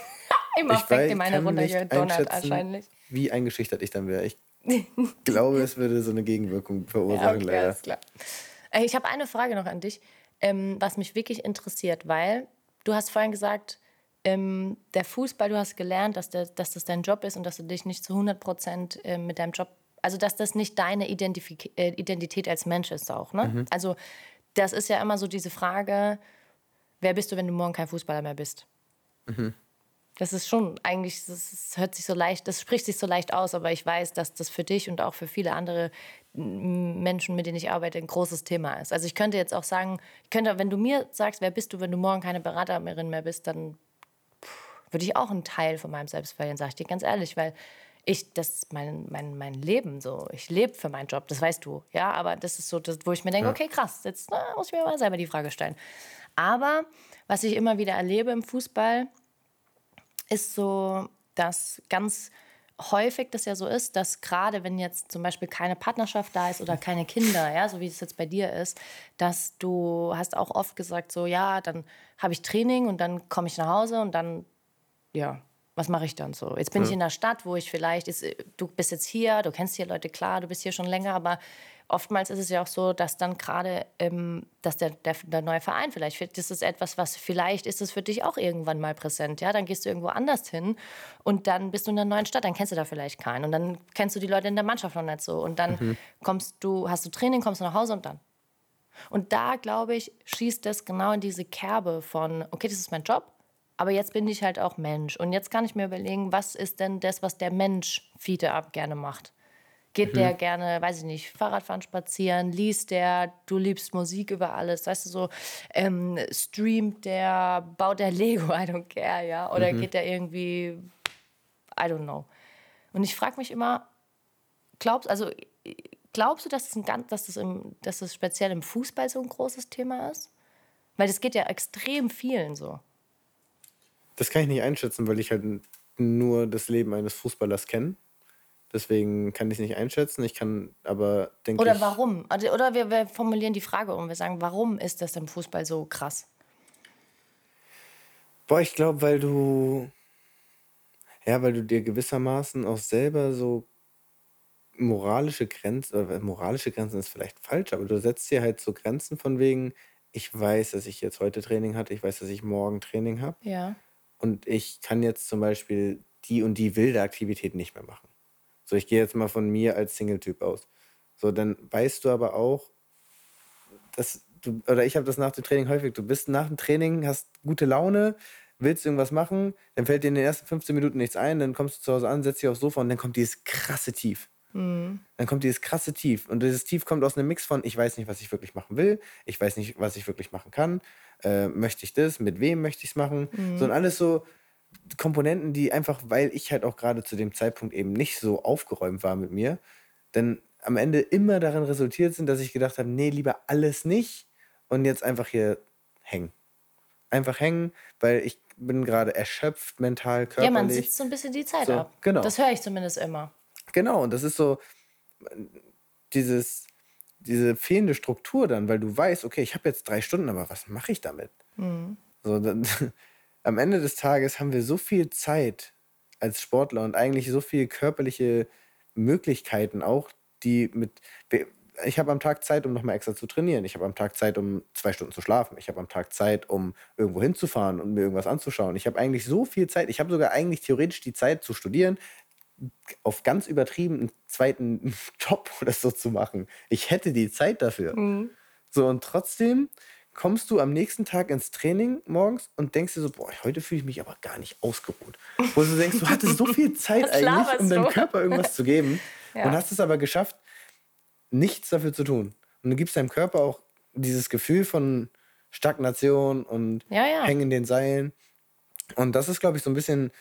*laughs* Immer fängt ihm eine runtergedonnert wahrscheinlich. Wie eingeschüchtert ich dann wäre. Ich *laughs* glaube, es würde so eine Gegenwirkung verursachen, ja, okay, leider. Alles klar. Ich habe eine Frage noch an dich, ähm, was mich wirklich interessiert, weil Du hast vorhin gesagt, ähm, der Fußball, du hast gelernt, dass, der, dass das dein Job ist und dass du dich nicht zu 100 Prozent äh, mit deinem Job, also dass das nicht deine Identifik äh, Identität als Mensch ist auch. Ne? Mhm. Also das ist ja immer so diese Frage, wer bist du, wenn du morgen kein Fußballer mehr bist? Mhm. Das ist schon eigentlich, das hört sich so leicht, das spricht sich so leicht aus, aber ich weiß, dass das für dich und auch für viele andere Menschen, mit denen ich arbeite, ein großes Thema ist. Also ich könnte jetzt auch sagen, ich könnte, wenn du mir sagst, wer bist du, wenn du morgen keine Beraterin mehr bist, dann würde ich auch einen Teil von meinem Selbst verlieren, sage ich dir ganz ehrlich, weil ich, das ist mein, mein, mein Leben so. Ich lebe für meinen Job, das weißt du. Ja, aber das ist so, das, wo ich mir denke, ja. okay, krass, jetzt na, muss ich mir mal selber die Frage stellen. Aber was ich immer wieder erlebe im Fußball, ist so, dass ganz häufig das ja so ist, dass gerade wenn jetzt zum Beispiel keine Partnerschaft da ist oder keine Kinder, ja, so wie es jetzt bei dir ist, dass du hast auch oft gesagt, so ja, dann habe ich Training und dann komme ich nach Hause und dann, ja, was mache ich dann so? Jetzt bin ja. ich in der Stadt, wo ich vielleicht, ist, du bist jetzt hier, du kennst hier Leute, klar, du bist hier schon länger, aber oftmals ist es ja auch so, dass dann gerade, ähm, dass der, der, der, neue Verein vielleicht, das ist etwas, was vielleicht ist es für dich auch irgendwann mal präsent, ja, dann gehst du irgendwo anders hin und dann bist du in einer neuen Stadt, dann kennst du da vielleicht keinen und dann kennst du die Leute in der Mannschaft noch nicht so und dann mhm. kommst du, hast du Training, kommst du nach Hause und dann. Und da, glaube ich, schießt das genau in diese Kerbe von, okay, das ist mein Job, aber jetzt bin ich halt auch Mensch. Und jetzt kann ich mir überlegen, was ist denn das, was der Mensch Fiete ab gerne macht? Geht mhm. der gerne, weiß ich nicht, Fahrradfahren, spazieren, liest der, du liebst Musik über alles, weißt du so, ähm, streamt der, baut der Lego, I don't care, ja? Oder mhm. geht der irgendwie, I don't know. Und ich frage mich immer, glaubst, also, glaubst du, dass es, ein, dass, das im, dass das speziell im Fußball so ein großes Thema ist? Weil das geht ja extrem vielen so. Das kann ich nicht einschätzen, weil ich halt nur das Leben eines Fußballers kenne. Deswegen kann ich es nicht einschätzen. Ich kann aber, denke Oder warum? Also, oder wir, wir formulieren die Frage um. Wir sagen, warum ist das im Fußball so krass? Boah, ich glaube, weil du. Ja, weil du dir gewissermaßen auch selber so moralische Grenzen, oder moralische Grenzen ist vielleicht falsch, aber du setzt dir halt so Grenzen von wegen, ich weiß, dass ich jetzt heute Training hatte, ich weiß, dass ich morgen Training habe. Ja. Und ich kann jetzt zum Beispiel die und die wilde Aktivität nicht mehr machen. So, ich gehe jetzt mal von mir als Single-Typ aus. So, dann weißt du aber auch, dass du, oder ich habe das nach dem Training häufig, du bist nach dem Training, hast gute Laune, willst irgendwas machen, dann fällt dir in den ersten 15 Minuten nichts ein, dann kommst du zu Hause an, setzt dich aufs Sofa und dann kommt dieses krasse Tief. Mhm. Dann kommt dieses krasse Tief. Und dieses Tief kommt aus einem Mix von, ich weiß nicht, was ich wirklich machen will, ich weiß nicht, was ich wirklich machen kann, äh, möchte ich das, mit wem möchte ich es machen. Mhm. So und alles so Komponenten, die einfach, weil ich halt auch gerade zu dem Zeitpunkt eben nicht so aufgeräumt war mit mir, dann am Ende immer darin resultiert sind, dass ich gedacht habe, nee, lieber alles nicht und jetzt einfach hier hängen. Einfach hängen, weil ich bin gerade erschöpft, mental, körperlich. Ja, man sitzt so ein bisschen die Zeit So, ab. genau. Das höre ich zumindest immer. Genau, und das ist so dieses, diese fehlende Struktur dann, weil du weißt, okay, ich habe jetzt drei Stunden, aber was mache ich damit? So, dann, *laughs* am Ende des Tages haben wir so viel Zeit als Sportler und eigentlich so viele körperliche Möglichkeiten auch, die mit. Ich habe am Tag Zeit, um nochmal extra zu trainieren. Ich habe am Tag Zeit, um zwei Stunden zu schlafen. Ich habe am Tag Zeit, um irgendwo hinzufahren und mir irgendwas anzuschauen. Ich habe eigentlich so viel Zeit. Ich habe sogar eigentlich theoretisch die Zeit zu studieren, auf ganz übertrieben einen zweiten *laughs* Job oder so zu machen. Ich hätte die Zeit dafür. So, und trotzdem kommst du am nächsten Tag ins Training morgens und denkst dir so, boah, heute fühle ich mich aber gar nicht ausgeruht. Wo du denkst, du hattest so viel *laughs* Zeit eigentlich, um deinem? Körper irgendwas zu geben *laughs* Ja. und hast es aber geschafft, nichts dafür zu tun. Und du gibst deinem Körper auch dieses Gefühl von Stagnation und Ja, ja. Hängen in den Seilen. Und das ist, glaube ich, so ein bisschen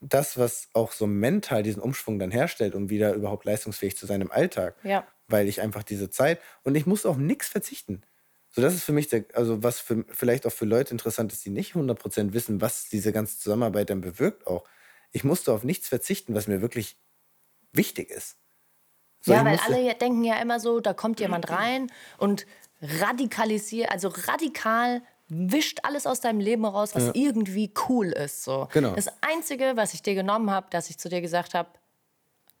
das, was auch so mental diesen Umschwung dann herstellt, um wieder überhaupt leistungsfähig zu sein im Alltag. Ja. Weil ich einfach diese Zeit und ich muss auf nichts verzichten. So, das ist für mich, der, also was für, vielleicht auch für Leute interessant ist, die nicht 100% wissen, was diese ganze Zusammenarbeit dann bewirkt auch. Ich musste auf nichts verzichten, was mir wirklich wichtig ist. So, ja, weil alle denken ja immer so, da kommt jemand rein und radikalisiert, also radikal wischt alles aus deinem Leben raus, was irgendwie cool ist. So. Genau. Das Einzige, was ich dir genommen habe, dass ich zu dir gesagt habe,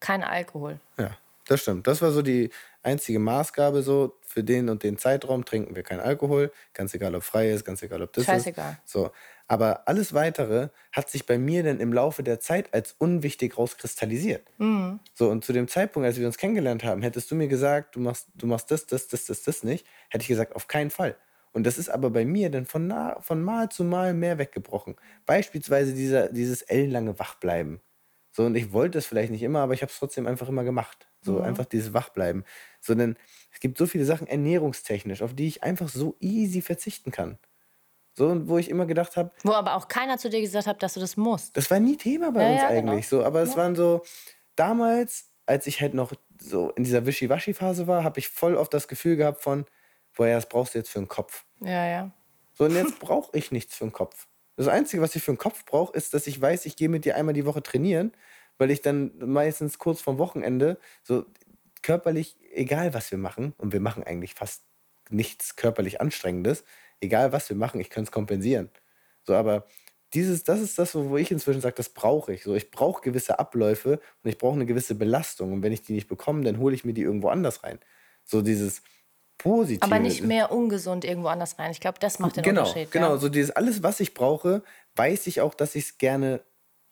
kein Alkohol. Ja, das stimmt. Das war so die einzige Maßgabe so für den und den Zeitraum trinken wir keinen Alkohol, ganz egal ob frei ist, ganz egal ob das Scheißegal. ist. So, aber alles weitere hat sich bei mir dann im Laufe der Zeit als unwichtig rauskristallisiert. Mhm. So und zu dem Zeitpunkt, als wir uns kennengelernt haben, hättest du mir gesagt, du machst du machst das, das, das, das, das nicht, hätte ich gesagt, auf keinen Fall. Und das ist aber bei mir dann von, nah, von Mal zu Mal mehr weggebrochen. Beispielsweise dieser, dieses ellenlange Wachbleiben. So, und ich wollte es vielleicht nicht immer, aber ich habe es trotzdem einfach immer gemacht. So, einfach dieses Wachbleiben. So, denn es gibt so viele Sachen ernährungstechnisch, auf die ich einfach so easy verzichten kann. So, und wo ich immer gedacht habe, Wo aber auch keiner zu dir gesagt hat, dass du das musst. das war nie Thema bei Ja, uns ja, genau. eigentlich. So, aber es waren so, damals, als ich halt noch so in dieser Wischiwaschi-Phase war, habe ich voll oft das Gefühl gehabt von, ja, das brauchst du jetzt für den Kopf. Ja, ja. So, und jetzt brauche ich nichts für den Kopf. Das Einzige, was ich für den Kopf brauche, ist, dass ich weiß, ich gehe mit dir einmal die Woche trainieren, weil ich dann meistens kurz vorm Wochenende so körperlich, egal was wir machen, und wir machen eigentlich fast nichts körperlich Anstrengendes, egal was wir machen, ich kann es kompensieren. So, aber dieses, das ist das, wo ich inzwischen sage, das brauche ich. So, ich brauche gewisse Abläufe und ich brauche eine gewisse Belastung. Und wenn ich die nicht bekomme, dann hole ich mir die irgendwo anders rein. So dieses Positive. Aber nicht mehr ungesund irgendwo anders rein. Ich glaube, das macht den genau, Unterschied. Genau, Ja. so dieses alles, was ich brauche, weiß ich auch, dass ich es gerne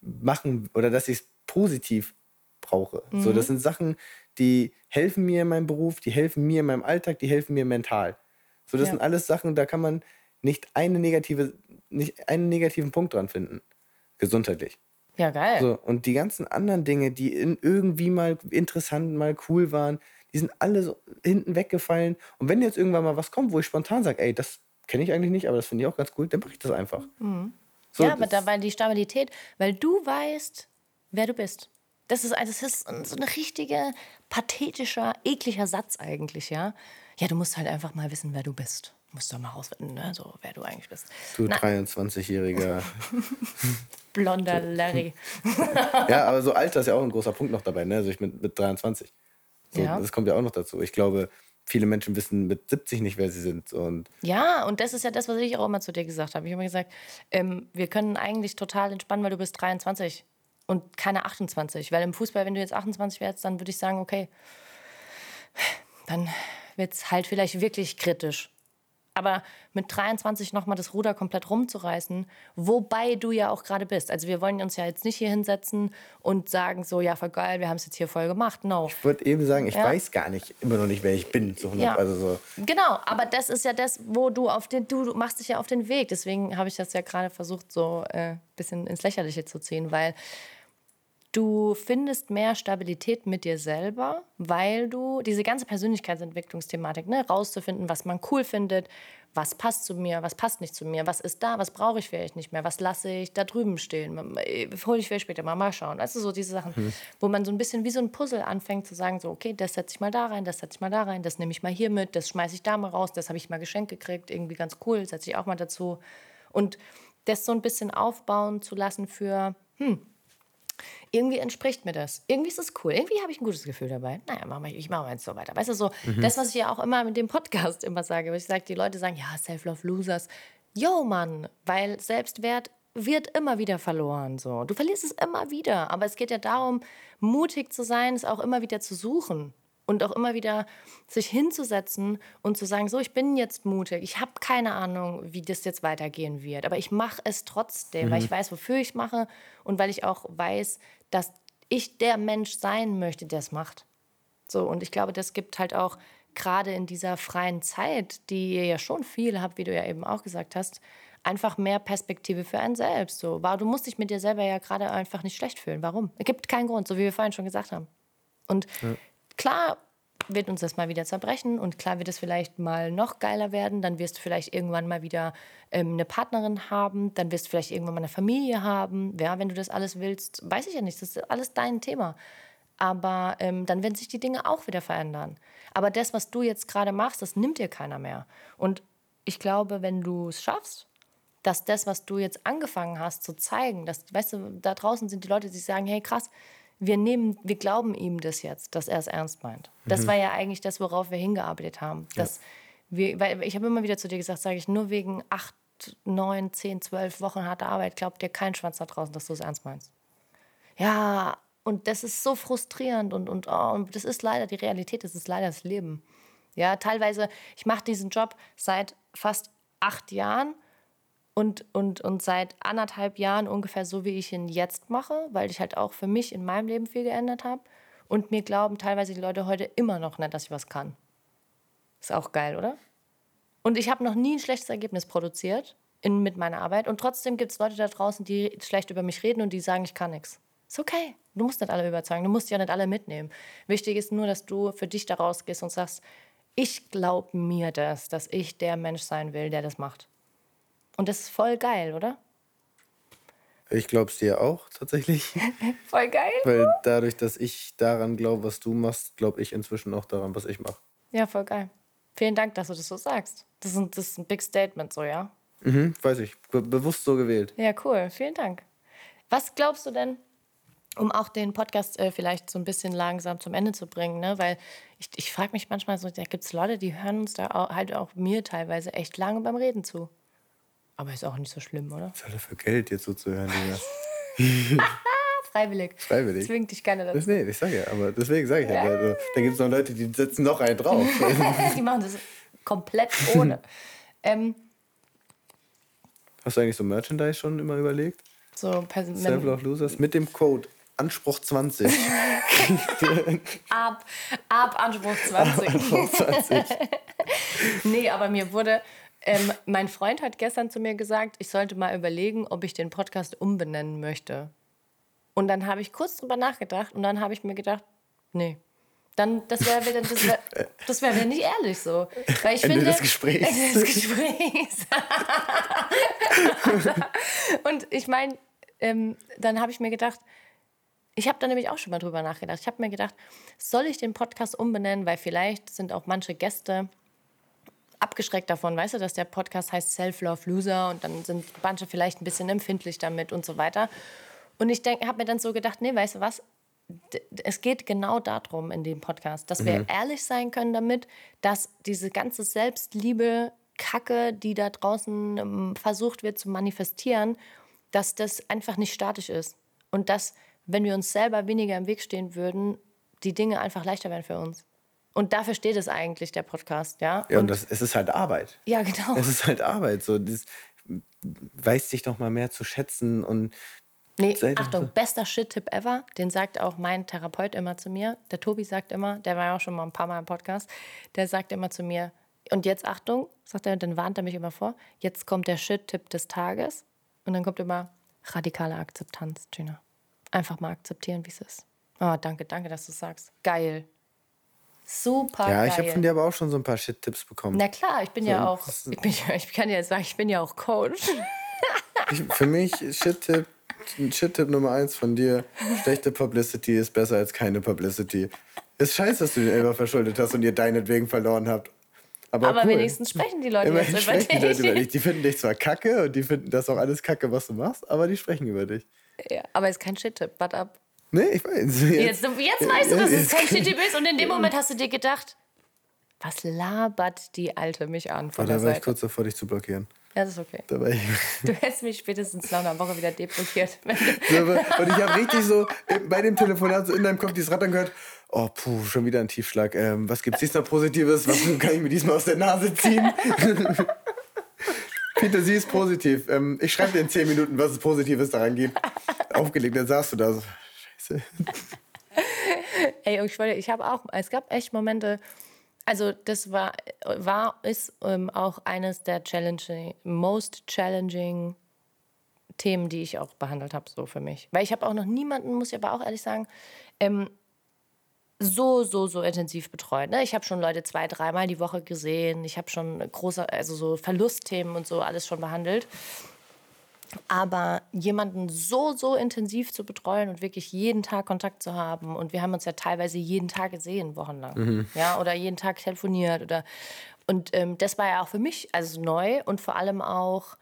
machen oder dass ich es positiv brauche. So, Mhm. das sind Sachen, die helfen mir in meinem Beruf, die helfen mir in meinem Alltag, die helfen mir mental. So, das Ja. sind alles Sachen, da kann man nicht eine negative, nicht einen negativen Punkt dran finden. Gesundheitlich. ja, geil. So, und die ganzen anderen Dinge, die in irgendwie mal interessant, mal cool waren, die sind alle so hinten weggefallen. Und wenn jetzt irgendwann mal was kommt, wo ich spontan sage, ey, das kenne ich eigentlich nicht, aber das finde ich auch ganz cool, dann mache ich das einfach. So, Mhm. ja, aber das- da, weil die Stabilität, weil du weißt, wer du bist. Das ist, das ist so ein richtiger, pathetischer, ekliger Satz eigentlich, ja. Ja, du musst halt einfach mal wissen, wer du bist. Du musst doch mal rausfinden, ne? so, wer du eigentlich bist. du Na, 23-jähriger. *laughs* blonder Larry. *laughs* ja, aber so Alter ist ja auch ein großer Punkt noch dabei, ne? Also ich mit, mit 23. So, Ja. Das kommt ja auch noch dazu. Ich glaube, viele Menschen wissen mit 70 nicht, wer sie sind. Und Ja, und das ist ja das, was ich auch immer zu dir gesagt habe. Ich habe immer gesagt, ähm, wir können eigentlich total entspannen, weil du bist 23. und keine 28. Weil im Fußball, wenn du jetzt 28 wärst, dann würde ich sagen, okay, dann wird es halt vielleicht wirklich kritisch. Aber mit 23 nochmal das Ruder komplett rumzureißen, wobei du ja auch gerade bist. Also wir wollen uns ja jetzt nicht hier hinsetzen und sagen so, ja, voll geil, wir haben es jetzt hier voll gemacht. No. Ich würde eben sagen, ich ja. weiß gar nicht, immer noch nicht, wer ich bin. 100, ja. also so. Genau, aber das ist ja das, wo du auf den, du, du machst dich ja auf den Weg. Deswegen habe ich das ja gerade versucht, so ein äh, bisschen ins Lächerliche zu ziehen, weil Du findest mehr Stabilität mit dir selber, weil du diese ganze Persönlichkeitsentwicklungsthematik, ne, rauszufinden, was man cool findet, was passt zu mir, was passt nicht zu mir, was ist da, was brauche ich vielleicht nicht mehr, was lasse ich da drüben stehen, hole ich vielleicht später mal, mal schauen. Du, so diese Sachen, hm. wo man so ein bisschen wie so ein Puzzle anfängt zu sagen, so, okay, das setze ich mal da rein, das setze ich mal da rein, das nehme ich mal hier mit, das schmeiße ich da mal raus, das habe ich mal geschenkt gekriegt, irgendwie ganz cool, setze ich auch mal dazu. Und das so ein bisschen aufbauen zu lassen für, hm, irgendwie entspricht mir das. Irgendwie ist es cool. Irgendwie habe ich ein gutes Gefühl dabei. Naja, mach mal, ich mache mal jetzt so weiter. Weißt du, so mhm. das, was ich ja auch immer mit dem Podcast *laughs* immer sage, wo ich sage, die Leute sagen, ja, Self-Love Losers. Yo, Mann, weil Selbstwert wird immer wieder verloren. So. Du verlierst es immer wieder. Aber es geht ja darum, mutig zu sein, es auch immer wieder zu suchen und auch immer wieder sich hinzusetzen und zu sagen, so, ich bin jetzt mutig, ich habe keine Ahnung, wie das jetzt weitergehen wird, aber ich mache es trotzdem, mhm. weil ich weiß, wofür ich mache und weil ich auch weiß, dass ich der Mensch sein möchte, der es macht. So, und ich glaube, das gibt halt auch gerade in dieser freien Zeit, die ihr ja schon viel habt, wie du ja eben auch gesagt hast, einfach mehr Perspektive für einen selbst. So, du musst dich mit dir selber ja gerade einfach nicht schlecht fühlen. Warum? Es gibt keinen Grund, so wie wir vorhin schon gesagt haben. Und ja klar wird uns das mal wieder zerbrechen und klar wird es vielleicht mal noch geiler werden. Dann wirst du vielleicht irgendwann mal wieder ähm, eine Partnerin haben, dann wirst du vielleicht irgendwann mal eine Familie haben. Ja, wenn du das alles willst, weiß ich ja nicht, das ist alles dein Thema. Aber ähm, dann werden sich die Dinge auch wieder verändern. Aber das, was du jetzt gerade machst, das nimmt dir keiner mehr. Und ich glaube, wenn du es schaffst, dass das, was du jetzt angefangen hast zu zeigen, dass, weißt du, da draußen sind die Leute, die sagen, hey krass, wir nehmen, wir glauben ihm das jetzt, dass er es ernst meint. Das mhm. war ja eigentlich das, worauf wir hingearbeitet haben. Dass ja. wir, weil ich habe immer wieder zu dir gesagt, sage ich, nur wegen acht, neun, zehn, zwölf Wochen harter Arbeit glaubt dir kein Schwanz da draußen, dass du es ernst meinst. Ja, und das ist so frustrierend und, und, oh, und das ist leider die Realität, das ist leider das Leben. Ja, teilweise, ich mache diesen Job seit fast acht Jahren und, und, und seit anderthalb Jahren ungefähr so, wie ich ihn jetzt mache, weil ich halt auch für mich in meinem Leben viel geändert habe. Und mir glauben teilweise die Leute heute immer noch nicht, dass ich was kann. Ist auch geil, oder? Und ich habe noch nie ein schlechtes Ergebnis produziert in, mit meiner Arbeit. Und trotzdem gibt es Leute da draußen, die schlecht über mich reden und die sagen, ich kann nichts. Ist okay. Du musst nicht alle überzeugen. Du musst ja nicht alle mitnehmen. Wichtig ist nur, dass du für dich da rausgehst und sagst, ich glaube mir das, dass ich der Mensch sein will, der das macht. Und das ist voll geil, oder? Ich glaube es dir auch tatsächlich. *laughs* voll geil. Weil dadurch, dass ich daran glaube, was du machst, glaube ich inzwischen auch daran, was ich mache. Ja, voll geil. Vielen Dank, dass du das so sagst. Das ist ein, das ist ein Big Statement, so, ja? Mhm, weiß ich. Be bewusst so gewählt. Ja, cool. Vielen Dank. Was glaubst du denn, um auch den Podcast äh, vielleicht so ein bisschen langsam zum Ende zu bringen, ne? Weil ich, ich frage mich manchmal so, da gibt es Leute, die hören uns da auch, halt auch mir teilweise echt lange beim Reden zu. Aber ist auch nicht so schlimm, oder? Was soll er für Geld jetzt so zu hören, Digga? *laughs* *laughs* Freiwillig. Freiwillig. Zwingt dich keiner dazu. Das, nee, ich sage ja, aber deswegen sage ich ja. Also, da gibt es noch Leute, die setzen noch einen drauf. *laughs* die machen das komplett ohne. ähm, Hast du eigentlich so Merchandise schon immer überlegt? So Self-Love Losers mit dem Code Anspruch 20. ab, ab Anspruch 20. Ab Anspruch 20. nee, aber mir wurde, ähm, mein Freund hat gestern zu mir gesagt, ich sollte mal überlegen, ob ich den Podcast umbenennen möchte. Und dann habe ich kurz drüber nachgedacht und dann habe ich mir gedacht, nee. Dann, das wäre wieder, das wäre das wär nicht ehrlich so. Weil ich Ende finde, des Gesprächs. Ende des Gesprächs. *laughs* und ich meine, ähm, dann habe ich mir gedacht, ich habe da nämlich auch schon mal drüber nachgedacht. Ich habe mir gedacht, soll ich den Podcast umbenennen, weil vielleicht sind auch manche Gäste abgeschreckt davon, weißt du, dass der Podcast heißt Self-Love Loser und dann sind manche vielleicht ein bisschen empfindlich damit und so weiter. Und ich habe mir dann so gedacht, nee, weißt du was, es geht genau darum in dem Podcast, dass wir mhm. ehrlich sein können damit, dass diese ganze Selbstliebe, Kacke, die da draußen ähm, versucht wird zu manifestieren, dass das einfach nicht statisch ist. Und dass wenn wir uns selber weniger im Weg stehen würden, die Dinge einfach leichter werden für uns. Und dafür steht es eigentlich, der Podcast, ja. Ja, und, und das, es ist halt Arbeit. Ja, genau. Es ist halt Arbeit. So, das, weiß dich doch mal mehr zu schätzen und Nee, Achtung, bester Shit-Tipp ever. Den sagt auch mein Therapeut immer zu mir. Der Tobi sagt immer, der war ja auch schon mal ein paar Mal im Podcast, der sagt immer zu mir, und jetzt Achtung, sagt er, dann warnt er mich immer vor, jetzt kommt der Shit-Tipp des Tages. Und dann kommt immer radikale Akzeptanz, Gina. Einfach mal akzeptieren, wie es ist. Oh, danke, danke, dass du sagst. Geil. Super ja, geil. ich habe von dir aber auch schon so ein paar Shit-Tipps bekommen. Na klar, ich bin so, ja auch, ich, bin, ich kann ja sagen, ich bin ja auch Coach. *laughs* Ich, für mich, Shit-Tipp, Shit-Tipp Nummer eins von dir, schlechte Publicity ist besser als keine Publicity. Ist scheiße, dass du den Elber verschuldet hast und ihr deinetwegen verloren habt. Aber, aber cool. wenigstens sprechen die Leute Immerhin jetzt über dich. Die Leute über dich. Die finden dich zwar kacke und die finden das auch alles kacke, was du machst, aber die sprechen über dich. Ja, aber ist kein Shit-Tipp, warte ab. Nee, ich weiß. Jetzt, jetzt, jetzt weißt du, dass es kein Shit-Tipp ist und in dem Moment hast du dir gedacht, was labert die Alte mich an von oh, der Da war Seite. ich kurz davor, dich zu blockieren. Ja, das ist okay. Du hättest mich spätestens nach einer Woche wieder deblockiert. und ich habe richtig so bei dem Telefonat so in deinem Kopf dieses Rad dann gehört, oh puh, schon wieder ein Tiefschlag. Ähm, was gibt's diesmal Positives? Was kann ich mir diesmal aus der Nase ziehen? *laughs* Peter, sie ist positiv. Ähm, ich schreibe dir in zehn Minuten, was es Positives daran gibt. Aufgelegt, dann sagst du da so, scheiße. Ey, ich, ich habe auch, es gab echt Momente, also das war, war ist ähm, auch eines der challenging, most challenging Themen, die ich auch behandelt habe, so für mich. Weil ich habe auch noch niemanden, muss ich aber auch ehrlich sagen, ähm, so, so, so intensiv betreut. Ne? Ich habe schon Leute zwei, dreimal die Woche gesehen. Ich habe schon große, also so Verlustthemen und so alles schon behandelt. Aber jemanden so, so intensiv zu betreuen und wirklich jeden Tag Kontakt zu haben, und wir haben uns ja teilweise jeden Tag gesehen, wochenlang, mhm. ja, oder jeden Tag telefoniert oder und ähm, das war ja auch für mich also neu und vor allem auch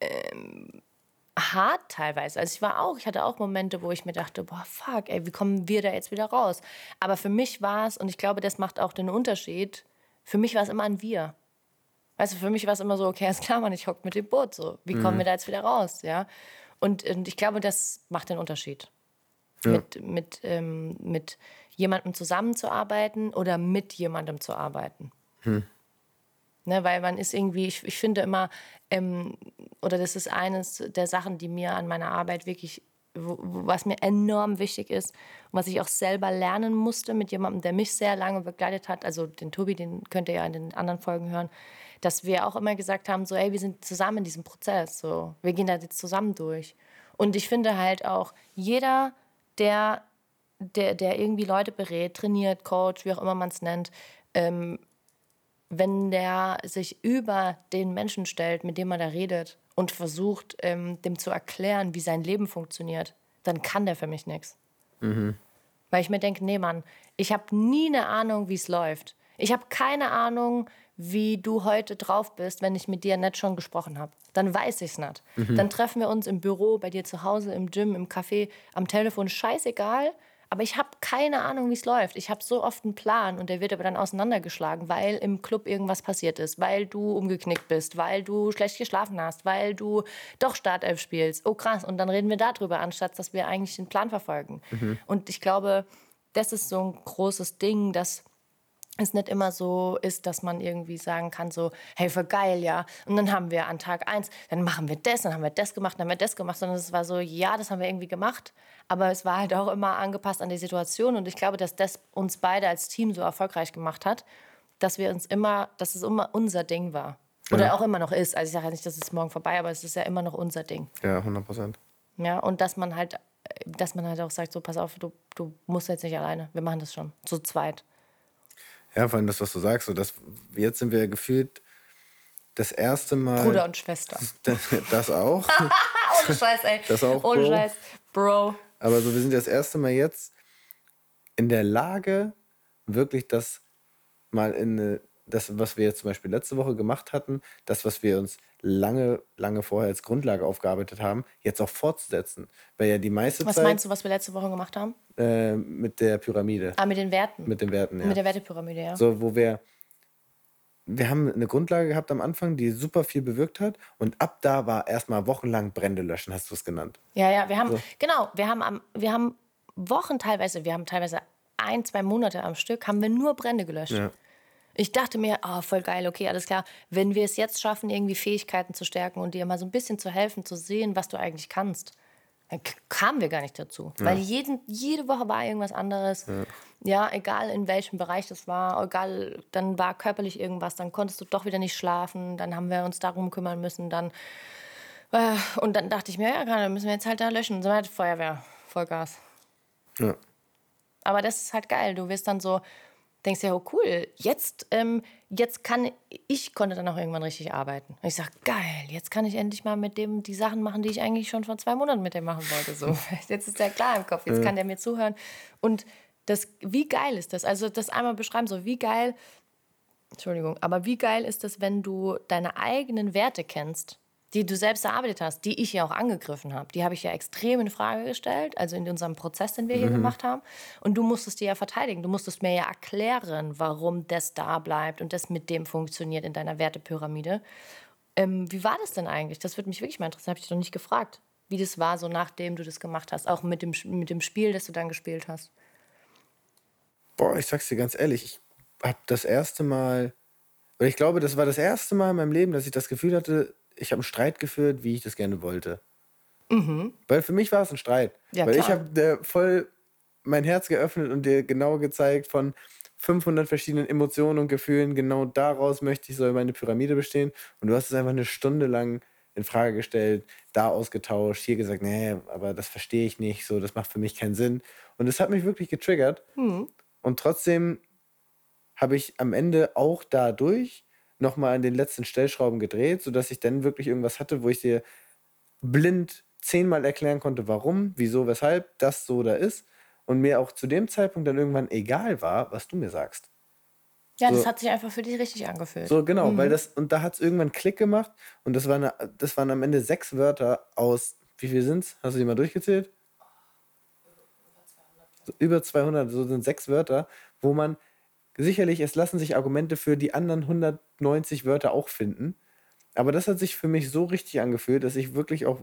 ähm, hart teilweise. Also ich war auch, ich hatte auch Momente, wo ich mir dachte, boah, fuck, ey, wie kommen wir da jetzt wieder raus? Aber für mich war es, und ich glaube, das macht auch den Unterschied, für mich war es immer ein Wir. Weißt du, für mich war es immer so, okay, *laughs* ist klar, man, ich hocke mit dem Boot so. Wie kommen mhm. wir da jetzt wieder raus? Ja. Und, und ich glaube, das macht den Unterschied. Ja. Mit, mit, ähm, mit jemandem zusammenzuarbeiten oder mit jemandem zu arbeiten. Hm. Ne, weil man ist irgendwie, ich, ich finde immer, ähm, oder das ist eines der Sachen, die mir an meiner Arbeit wirklich, wo, was mir enorm wichtig ist und was ich auch selber lernen musste mit jemandem, der mich sehr lange begleitet hat, also den Tobi, den könnt ihr ja in den anderen Folgen hören, dass wir auch immer gesagt haben, so, ey, wir sind zusammen in diesem Prozess, so, wir gehen da jetzt zusammen durch. Und ich finde halt auch, jeder, der, der, der irgendwie Leute berät, trainiert, coach, wie auch immer man es nennt, ähm, wenn der sich über den Menschen stellt, mit dem man da redet und versucht, ähm, dem zu erklären, wie sein Leben funktioniert, dann kann der für mich nichts. Mhm. Weil ich mir denke, nee, Mann, ich habe nie eine Ahnung, wie es läuft. Ich habe keine Ahnung, wie du heute drauf bist, wenn ich mit dir nicht schon gesprochen habe. Dann weiß ich es nicht. Mhm. Dann treffen wir uns im Büro, bei dir zu Hause, im Gym, im Café, am Telefon, scheißegal. Aber ich habe keine Ahnung, wie es läuft. Ich habe so oft einen Plan und der wird aber dann auseinandergeschlagen, weil im Club irgendwas passiert ist, weil du umgeknickt bist, weil du schlecht geschlafen hast, weil du doch Startelf spielst. Oh krass, und dann reden wir darüber, anstatt dass wir eigentlich den Plan verfolgen. Mhm. Und ich glaube, das ist so ein großes Ding, dass es nicht immer so ist, dass man irgendwie sagen kann, so, hey, voll geil, ja. Und dann haben wir an Tag eins, dann machen wir das, dann haben wir das gemacht, dann haben wir das gemacht. Sondern es war so, ja, das haben wir irgendwie gemacht. Aber es war halt auch immer angepasst an die Situation. Und ich glaube, dass das uns beide als Team so erfolgreich gemacht hat, dass wir uns immer, dass es immer unser Ding war. Oder ja. auch immer noch ist. Also ich sage ja nicht, dass es morgen vorbei, aber es ist ja immer noch unser Ding. Ja, 100 Prozent. Ja, und dass man halt, dass man halt auch sagt, so pass auf, du, du musst jetzt nicht alleine. Wir machen das schon. Zu zweit. Ja, vor allem das, was du sagst, so dass jetzt sind wir gefühlt das erste Mal. Bruder und Schwester. *laughs* Das, das auch. *laughs* Ohne Scheiß, ey. Das auch. Ohne Bro. Scheiß, Bro. Aber so, wir sind das erste Mal jetzt in der Lage, wirklich das mal in eine das, was wir jetzt zum Beispiel letzte Woche gemacht hatten, das, was wir uns lange, lange vorher als Grundlage aufgearbeitet haben, jetzt auch fortzusetzen. Weil ja die meiste was Zeit. Was meinst du, was wir letzte Woche gemacht haben? Äh, mit der Pyramide. Ah, mit den Werten. Mit den Werten, ja. Mit der Wertepyramide, ja. So, wo wir wir haben eine Grundlage gehabt am Anfang, die super viel bewirkt hat. Und ab da war erstmal wochenlang Brände löschen, hast du es genannt. Ja, ja, wir haben, so. genau, wir haben, am, wir haben Wochen teilweise, wir haben teilweise ein, zwei Monate am Stück, haben wir nur Brände gelöscht. Ja. Ich dachte mir, oh, voll geil, okay, alles klar. Wenn wir es jetzt schaffen, irgendwie Fähigkeiten zu stärken und dir mal so ein bisschen zu helfen, zu sehen, was du eigentlich kannst, dann kamen wir gar nicht dazu. Ja. Weil jeden, jede Woche war irgendwas anderes. Ja. ja. egal in welchem Bereich das war, egal, dann war körperlich irgendwas, dann konntest du doch wieder nicht schlafen, dann haben wir uns darum kümmern müssen, dann. Äh, und dann dachte ich mir, ja, dann müssen wir jetzt halt da löschen. So halt Feuerwehr, Vollgas. Ja. Aber das ist halt geil. Du wirst dann so, denkst ja, oh cool, jetzt, ähm, jetzt kann ich konnte dann auch irgendwann richtig arbeiten. Und ich sage, geil, jetzt kann ich endlich mal mit dem die Sachen machen, die ich eigentlich schon vor zwei Monaten mit dem machen wollte. So, *laughs* jetzt ist der klar im Kopf, jetzt kann der mir zuhören. Und das, wie geil ist das? Also das einmal beschreiben, so wie geil, Entschuldigung, aber wie geil ist das, wenn du deine eigenen Werte kennst die du selbst erarbeitet hast, die ich ja auch angegriffen habe, die habe ich ja extrem in Frage gestellt, also in unserem Prozess, den wir hier mhm. gemacht haben. Und du musstest dir ja verteidigen. Du musstest mir ja erklären, warum das da bleibt und das mit dem funktioniert in deiner Wertepyramide. Ähm, wie war das denn eigentlich? Das würde mich wirklich mal interessieren. Habe ich dich noch nicht gefragt, wie das war, so nachdem du das gemacht hast, auch mit dem, mit dem Spiel, das du dann gespielt hast. Boah, ich sag's dir ganz ehrlich, ich habe das erste Mal, oder ich glaube, das war das erste Mal in meinem Leben, dass ich das Gefühl hatte, ich habe einen Streit geführt, wie ich das gerne wollte. Mhm. Weil für mich war es ein Streit. Ja, Weil klar. ich habe voll mein Herz geöffnet und dir genau gezeigt von 500 verschiedenen Emotionen und Gefühlen, genau daraus möchte ich, soll meine Pyramide bestehen. Und du hast es einfach eine Stunde lang in Frage gestellt, da ausgetauscht, hier gesagt, nee, aber das verstehe ich nicht, so, das macht für mich keinen Sinn. Und es hat mich wirklich getriggert. Mhm. Und trotzdem habe ich am Ende auch dadurch nochmal an den letzten Stellschrauben gedreht, sodass ich dann wirklich irgendwas hatte, wo ich dir blind zehnmal erklären konnte, warum, wieso, weshalb das so da ist. Und mir auch zu dem Zeitpunkt dann irgendwann egal war, was du mir sagst. Ja, so, das hat sich einfach für dich richtig angefühlt. So, genau, mhm. weil das, und da hat es irgendwann Klick gemacht und das, war eine, das waren am Ende sechs Wörter aus, wie viel sind es? Hast du die mal durchgezählt? Über 200, so sind sechs Wörter, wo man Sicherlich, es lassen sich Argumente für die anderen 190 Wörter auch finden. Aber das hat sich für mich so richtig angefühlt, dass ich wirklich auch,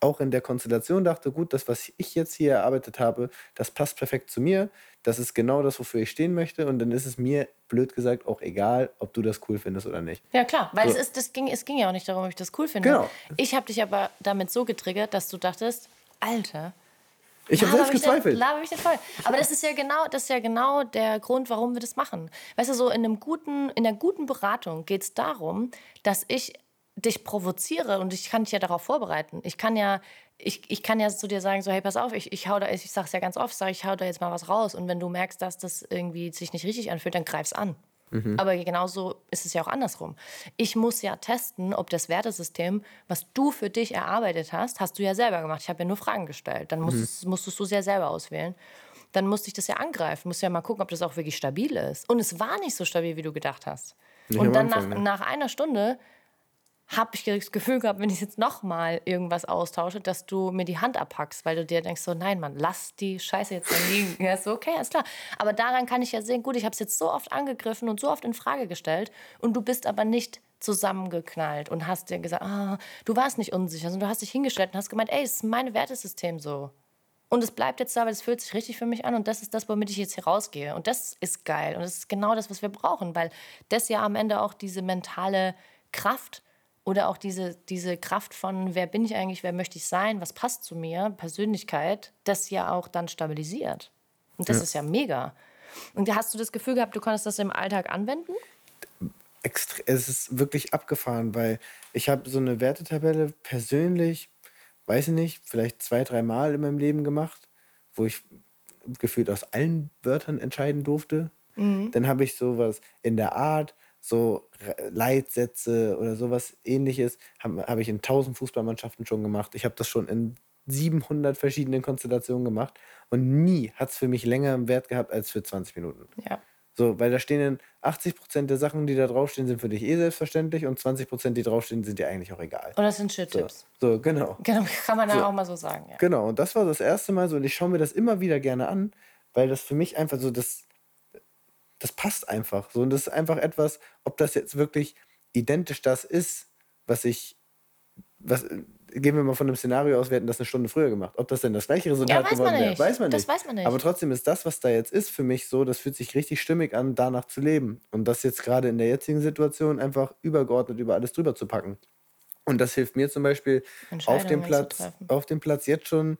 auch in der Konstellation dachte, gut, das, was ich jetzt hier erarbeitet habe, das passt perfekt zu mir. Das ist genau das, wofür ich stehen möchte. Und dann ist es mir, blöd gesagt, auch egal, ob du das cool findest oder nicht. Ja, klar, weil so. es, ist, das ging, es ging ja auch nicht darum, ob ich das cool finde. Genau. Ich habe dich aber damit so getriggert, dass du dachtest, Alter, ich habe selbst gezweifelt. Laber mich nicht voll. Aber das ist ja genau, das ist ja genau der Grund, warum wir das machen. Weißt du, so in einem guten, in einer guten Beratung geht es darum, dass ich dich provoziere und ich kann dich ja darauf vorbereiten. Ich kann ja, ich, ich kann ja zu dir sagen, so, hey, pass auf, ich, ich hau da, ich sag's ja ganz oft, sag ich hau da jetzt mal was raus. Und wenn du merkst, dass das irgendwie sich nicht richtig anfühlt, dann greif's an. Mhm. Aber genauso ist es ja auch andersrum. Ich muss ja testen, ob das Wertesystem, was du für dich erarbeitet hast, hast du ja selber gemacht. Ich habe ja nur Fragen gestellt. Dann musstest, mhm. musstest du es ja selber auswählen. Dann musste ich das ja angreifen, musste ja mal gucken, ob das auch wirklich stabil ist. Und es war nicht so stabil, wie du gedacht hast. Nicht und dann Anfang, nach, ne? nach einer Stunde habe ich das Gefühl gehabt, wenn ich jetzt nochmal irgendwas austausche, dass du mir die Hand abhackst, weil du dir denkst, so nein, Mann, lass die Scheiße jetzt dann liegen. *laughs* Ja, so, okay, ist klar. Aber daran kann ich ja sehen, gut, ich habe es jetzt so oft angegriffen und so oft in Frage gestellt und du bist aber nicht zusammengeknallt und hast dir gesagt, ah, du warst nicht unsicher, sondern du hast dich hingestellt und hast gemeint, ey, es ist mein Wertesystem so. Und es bleibt jetzt da, weil es fühlt sich richtig für mich an und das ist das, womit ich jetzt hier rausgehe. Und das ist geil und das ist genau das, was wir brauchen, weil das ja am Ende auch diese mentale Kraft oder auch diese, diese Kraft von, wer bin ich eigentlich, wer möchte ich sein, was passt zu mir, Persönlichkeit, das ja auch dann stabilisiert. Und das ja. ist ja mega. Und hast du das Gefühl gehabt, du konntest das im Alltag anwenden? Es ist wirklich abgefahren, weil ich habe so eine Wertetabelle persönlich, weiß ich nicht, vielleicht zwei, drei Mal in meinem Leben gemacht, wo ich gefühlt aus allen Wörtern entscheiden durfte. Mhm. Dann habe ich sowas in der Art, so Leitsätze oder sowas ähnliches habe hab ich in tausend Fußballmannschaften schon gemacht. Ich habe das schon in 700 verschiedenen Konstellationen gemacht und nie hat es für mich länger im Wert gehabt als für 20 Minuten. Ja. So, weil da stehen dann 80 Prozent der Sachen, die da draufstehen, sind für dich eh selbstverständlich und 20 Prozent, die draufstehen, sind dir eigentlich auch egal. Und das sind Shit-Tipps. So, so, genau. *laughs* Genau, kann man dann so. auch mal so sagen. Ja. Genau, und das war das erste Mal so und ich schaue mir das immer wieder gerne an, weil das für mich einfach so das das passt einfach. So, und das ist einfach etwas, ob das jetzt wirklich identisch das ist, was ich, was, gehen wir mal von einem Szenario aus, wir hätten das eine Stunde früher gemacht. Ob das denn das gleiche Resultat man geworden wäre, weiß man Das nicht. weiß man nicht. Aber trotzdem ist das, was da jetzt ist, für mich so, das fühlt sich richtig stimmig an, danach zu leben. Und das jetzt gerade in der jetzigen Situation einfach übergeordnet über alles drüber zu packen. Und das hilft mir zum Beispiel auf dem Platz, auf dem Platz jetzt schon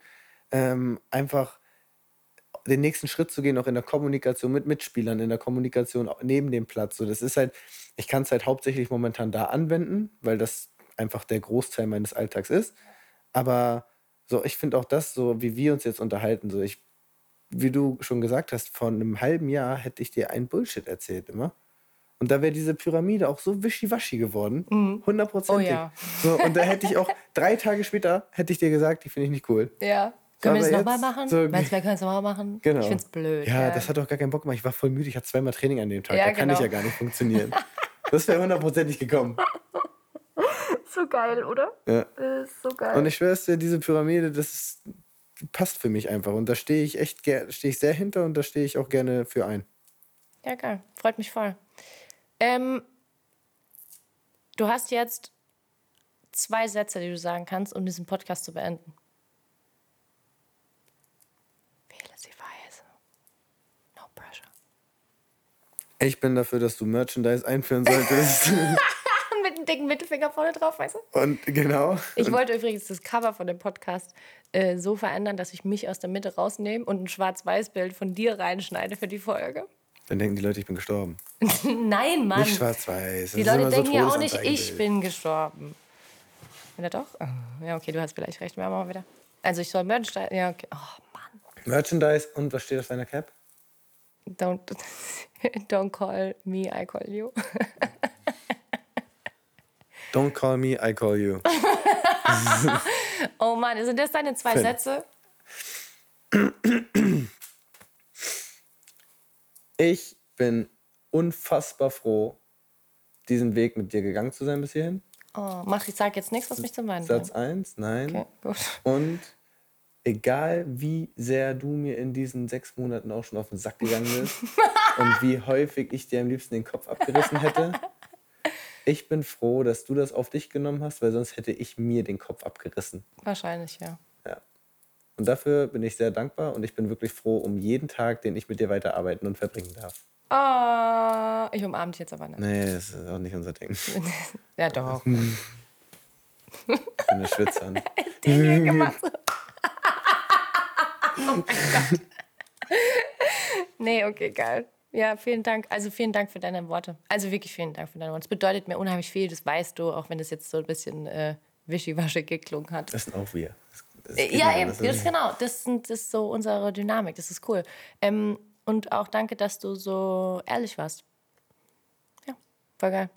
ähm, einfach den nächsten Schritt zu gehen, auch in der Kommunikation mit Mitspielern, in der Kommunikation neben dem Platz. So, das ist halt, ich kann es halt hauptsächlich momentan da anwenden, weil das einfach der Großteil meines Alltags ist. Aber so, ich finde auch das, so wie wir uns jetzt unterhalten, so ich, wie du schon gesagt hast, vor einem halben Jahr hätte ich dir ein Bullshit erzählt immer. Und da wäre diese Pyramide auch so wischiwaschi geworden. Hundertprozentig. Oh ja. so, und da hätte ich auch *laughs* drei Tage später, hätte ich dir gesagt, die finde ich nicht cool. Ja. Können wir das nochmal machen? so- Meinst du, wir können es nochmal machen? *laughs* Genau. Ich find's blöd. Ja, das hat doch gar keinen Bock gemacht. Ich war voll müde. Ich hatte zweimal Training an dem Tag. Ja, da kann ich genau. ja gar nicht funktionieren. *laughs* Das wäre hundertprozentig gekommen. *laughs* so geil, oder? Ja. Das ist so geil. Und ich schwör's dir, diese Pyramide, das ist, passt für mich einfach. Und da stehe ich echt stehe ich sehr hinter und da stehe ich auch gerne für ein. Ja, geil. Freut mich voll. Ähm, du hast jetzt zwei Sätze, die du sagen kannst, um diesen Podcast zu beenden. Wähle sie weise. No pressure. Ich bin dafür, dass du Merchandise einführen solltest. *laughs* Mit dem dicken Mittelfinger vorne drauf, weißt du? und genau. Ich wollte übrigens das Cover von dem Podcast äh, so verändern, dass ich mich aus der Mitte rausnehme und ein Schwarz-Weiß-Bild von dir reinschneide für die Folge. Dann denken die Leute, ich bin gestorben. *laughs* Nein, Mann. Nicht schwarz-weiß. Die Leute immer so denken ja auch nicht, ich bin gestorben. Oder doch? Ah, Ja, okay, du hast vielleicht recht. Wir machen mal wieder. Also ich soll Merchandise. Ja, okay. Oh Mann. Merchandise und was steht auf deiner Cap? Don't, *laughs* don't call me, I call you. Don't call me, I call you. Oh Mann, sind das deine zwei Finn. Sätze? Ich bin unfassbar froh, diesen Weg mit dir gegangen zu sein bis hierhin. Oh, mach, ich sag jetzt nichts, was mich zum Weinen Satz bringt. 1, nein. Okay, gut. Und egal wie sehr du mir in diesen sechs Monaten auch schon auf den Sack gegangen bist *laughs* und wie häufig ich dir am liebsten den Kopf abgerissen hätte, ich bin froh, dass du das auf dich genommen hast, weil sonst hätte ich mir den Kopf abgerissen. Wahrscheinlich, ja. Ja. Und dafür bin ich sehr dankbar und ich bin wirklich froh um jeden Tag, den ich mit dir weiterarbeiten und verbringen darf. Oh, ich umarme dich jetzt aber nicht. Nee, das ist auch nicht unser Ding. Ich *laughs* Ja, doch. *laughs* bin eine Schwitzerin. Hier gemacht. Oh mein Gott. *laughs* Nee, okay, geil. Ja, vielen Dank. Also vielen Dank für deine Worte. Also wirklich vielen Dank für deine Worte. Es bedeutet mir unheimlich viel, das weißt du, auch wenn das jetzt so ein bisschen äh, wischiwaschi geklungen hat. Das sind auch wir. Das, das Äh, Ja, nicht eben, das ist genau. Das, sind, das ist so unsere Dynamik. Das ist cool. Ähm, und auch danke, dass du so ehrlich warst. Ja, voll geil.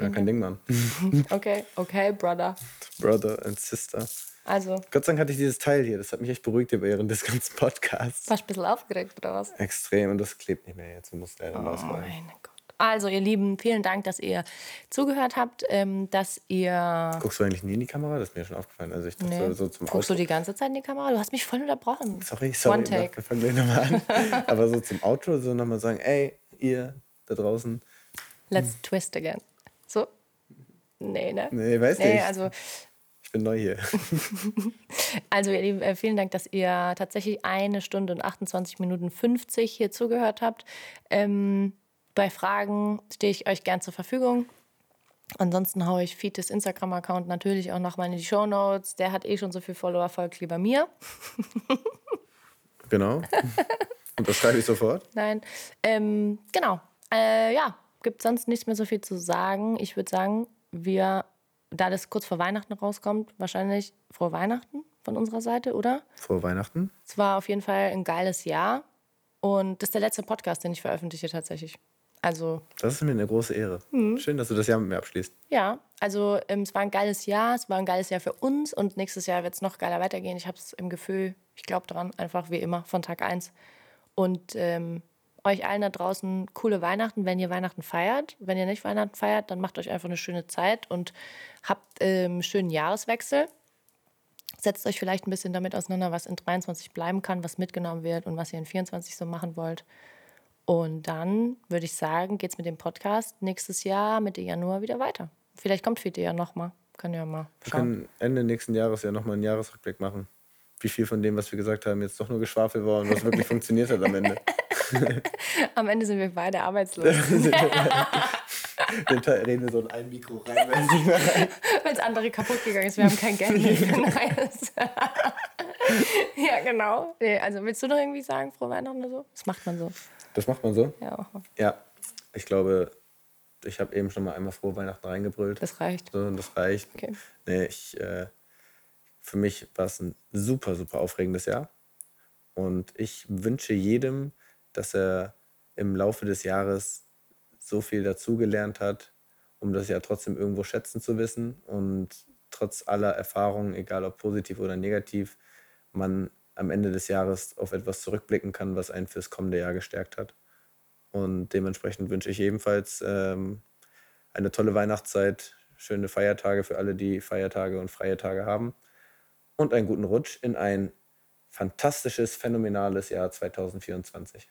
Ja, kein Ding, Mann. *laughs* Okay, okay, Brother. Brother and Sister. Also, Gott sei Dank hatte ich dieses Teil hier. Das hat mich echt beruhigt während des ganzen Podcasts. warst du ein bisschen aufgeregt oder was? Extrem. Und das klebt nicht mehr jetzt. Du musst leider Oh rausfallen. mein Gott. Also, ihr Lieben, vielen Dank, dass ihr zugehört habt, ähm, dass ihr. Guckst du eigentlich nie in die Kamera? Das ist mir schon aufgefallen. Also ich dachte Nee. so zum Guckst du Auto. die ganze Zeit in die Kamera? Du hast mich voll unterbrochen. Sorry, sorry. One take. Wir fangen nochmal an. *laughs* Aber so zum Outro so nochmal sagen, ey, ihr da draußen. Let's twist again. So? Nee, ne? Nee, weiß Nee, nicht. also, bin neu hier. *laughs* also ihr Lieben, äh, vielen Dank, dass ihr tatsächlich eine Stunde und 28 Minuten 50 hier zugehört habt. Ähm, bei Fragen stehe ich euch gern zur Verfügung. Ansonsten haue ich Fites Instagram-Account natürlich auch nochmal in die Show Notes. Der hat eh schon so viel Follower, folgt lieber mir. *laughs* Genau. Und das schreibe ich sofort. Nein. Ähm, genau. Äh, ja, gibt sonst nichts mehr so viel zu sagen. Ich würde sagen, wir, da das kurz vor Weihnachten rauskommt, wahrscheinlich frohe Weihnachten von unserer Seite, oder? Vor Weihnachten. Es war auf jeden Fall ein geiles Jahr. Und das ist der letzte Podcast, den ich veröffentliche tatsächlich. Also, Das ist mir eine große Ehre. Mhm. Schön, dass du das Jahr mit mir abschließt. ja, also ähm, es war ein geiles Jahr, es war ein geiles Jahr für uns und nächstes Jahr wird es noch geiler weitergehen. Ich habe es im Gefühl, ich glaube dran, einfach wie immer von Tag 1. Und ähm, euch allen da draußen coole Weihnachten, wenn ihr Weihnachten feiert. Wenn ihr nicht Weihnachten feiert, dann macht euch einfach eine schöne Zeit und habt ähm, einen schönen Jahreswechsel. Setzt euch vielleicht ein bisschen damit auseinander, was in 23 bleiben kann, was mitgenommen wird und was ihr in 24 so machen wollt. Und dann würde ich sagen, geht es mit dem Podcast nächstes Jahr, Mitte Januar wieder weiter. Vielleicht kommt Fiete ja nochmal. Können ja mal Wir schauen. können Ende nächsten Jahres ja nochmal einen Jahresrückblick machen. Wie viel von dem, was wir gesagt haben, jetzt doch nur Geschwafel war und was wirklich funktioniert hat am Ende. *laughs* *laughs* Am Ende sind wir beide arbeitslos, *laughs* Den Teil reden wir so in ein Mikro rein. es *laughs* weil das andere kaputt gegangen ist. Wir haben kein Geld mehr für ein neues. ja, genau. Nee, also willst du noch irgendwie sagen, frohe Weihnachten oder so? Das macht man so. Das macht man so? Ja, Ja. Ich glaube, ich habe eben schon mal einmal frohe Weihnachten reingebrüllt. das reicht. So, das reicht. Okay. Nee, ich, äh, für mich war es ein super, super aufregendes Jahr. Und ich wünsche jedem, dass er im Laufe des Jahres so viel dazugelernt hat, um das Jahr trotzdem irgendwo schätzen zu wissen. Und trotz aller Erfahrungen, egal ob positiv oder negativ, man am Ende des Jahres auf etwas zurückblicken kann, was einen fürs kommende Jahr gestärkt hat. Und dementsprechend wünsche ich ebenfalls ähm, eine tolle Weihnachtszeit, schöne Feiertage für alle, die Feiertage und freie Tage haben und einen guten Rutsch in ein fantastisches, phänomenales Jahr 2024.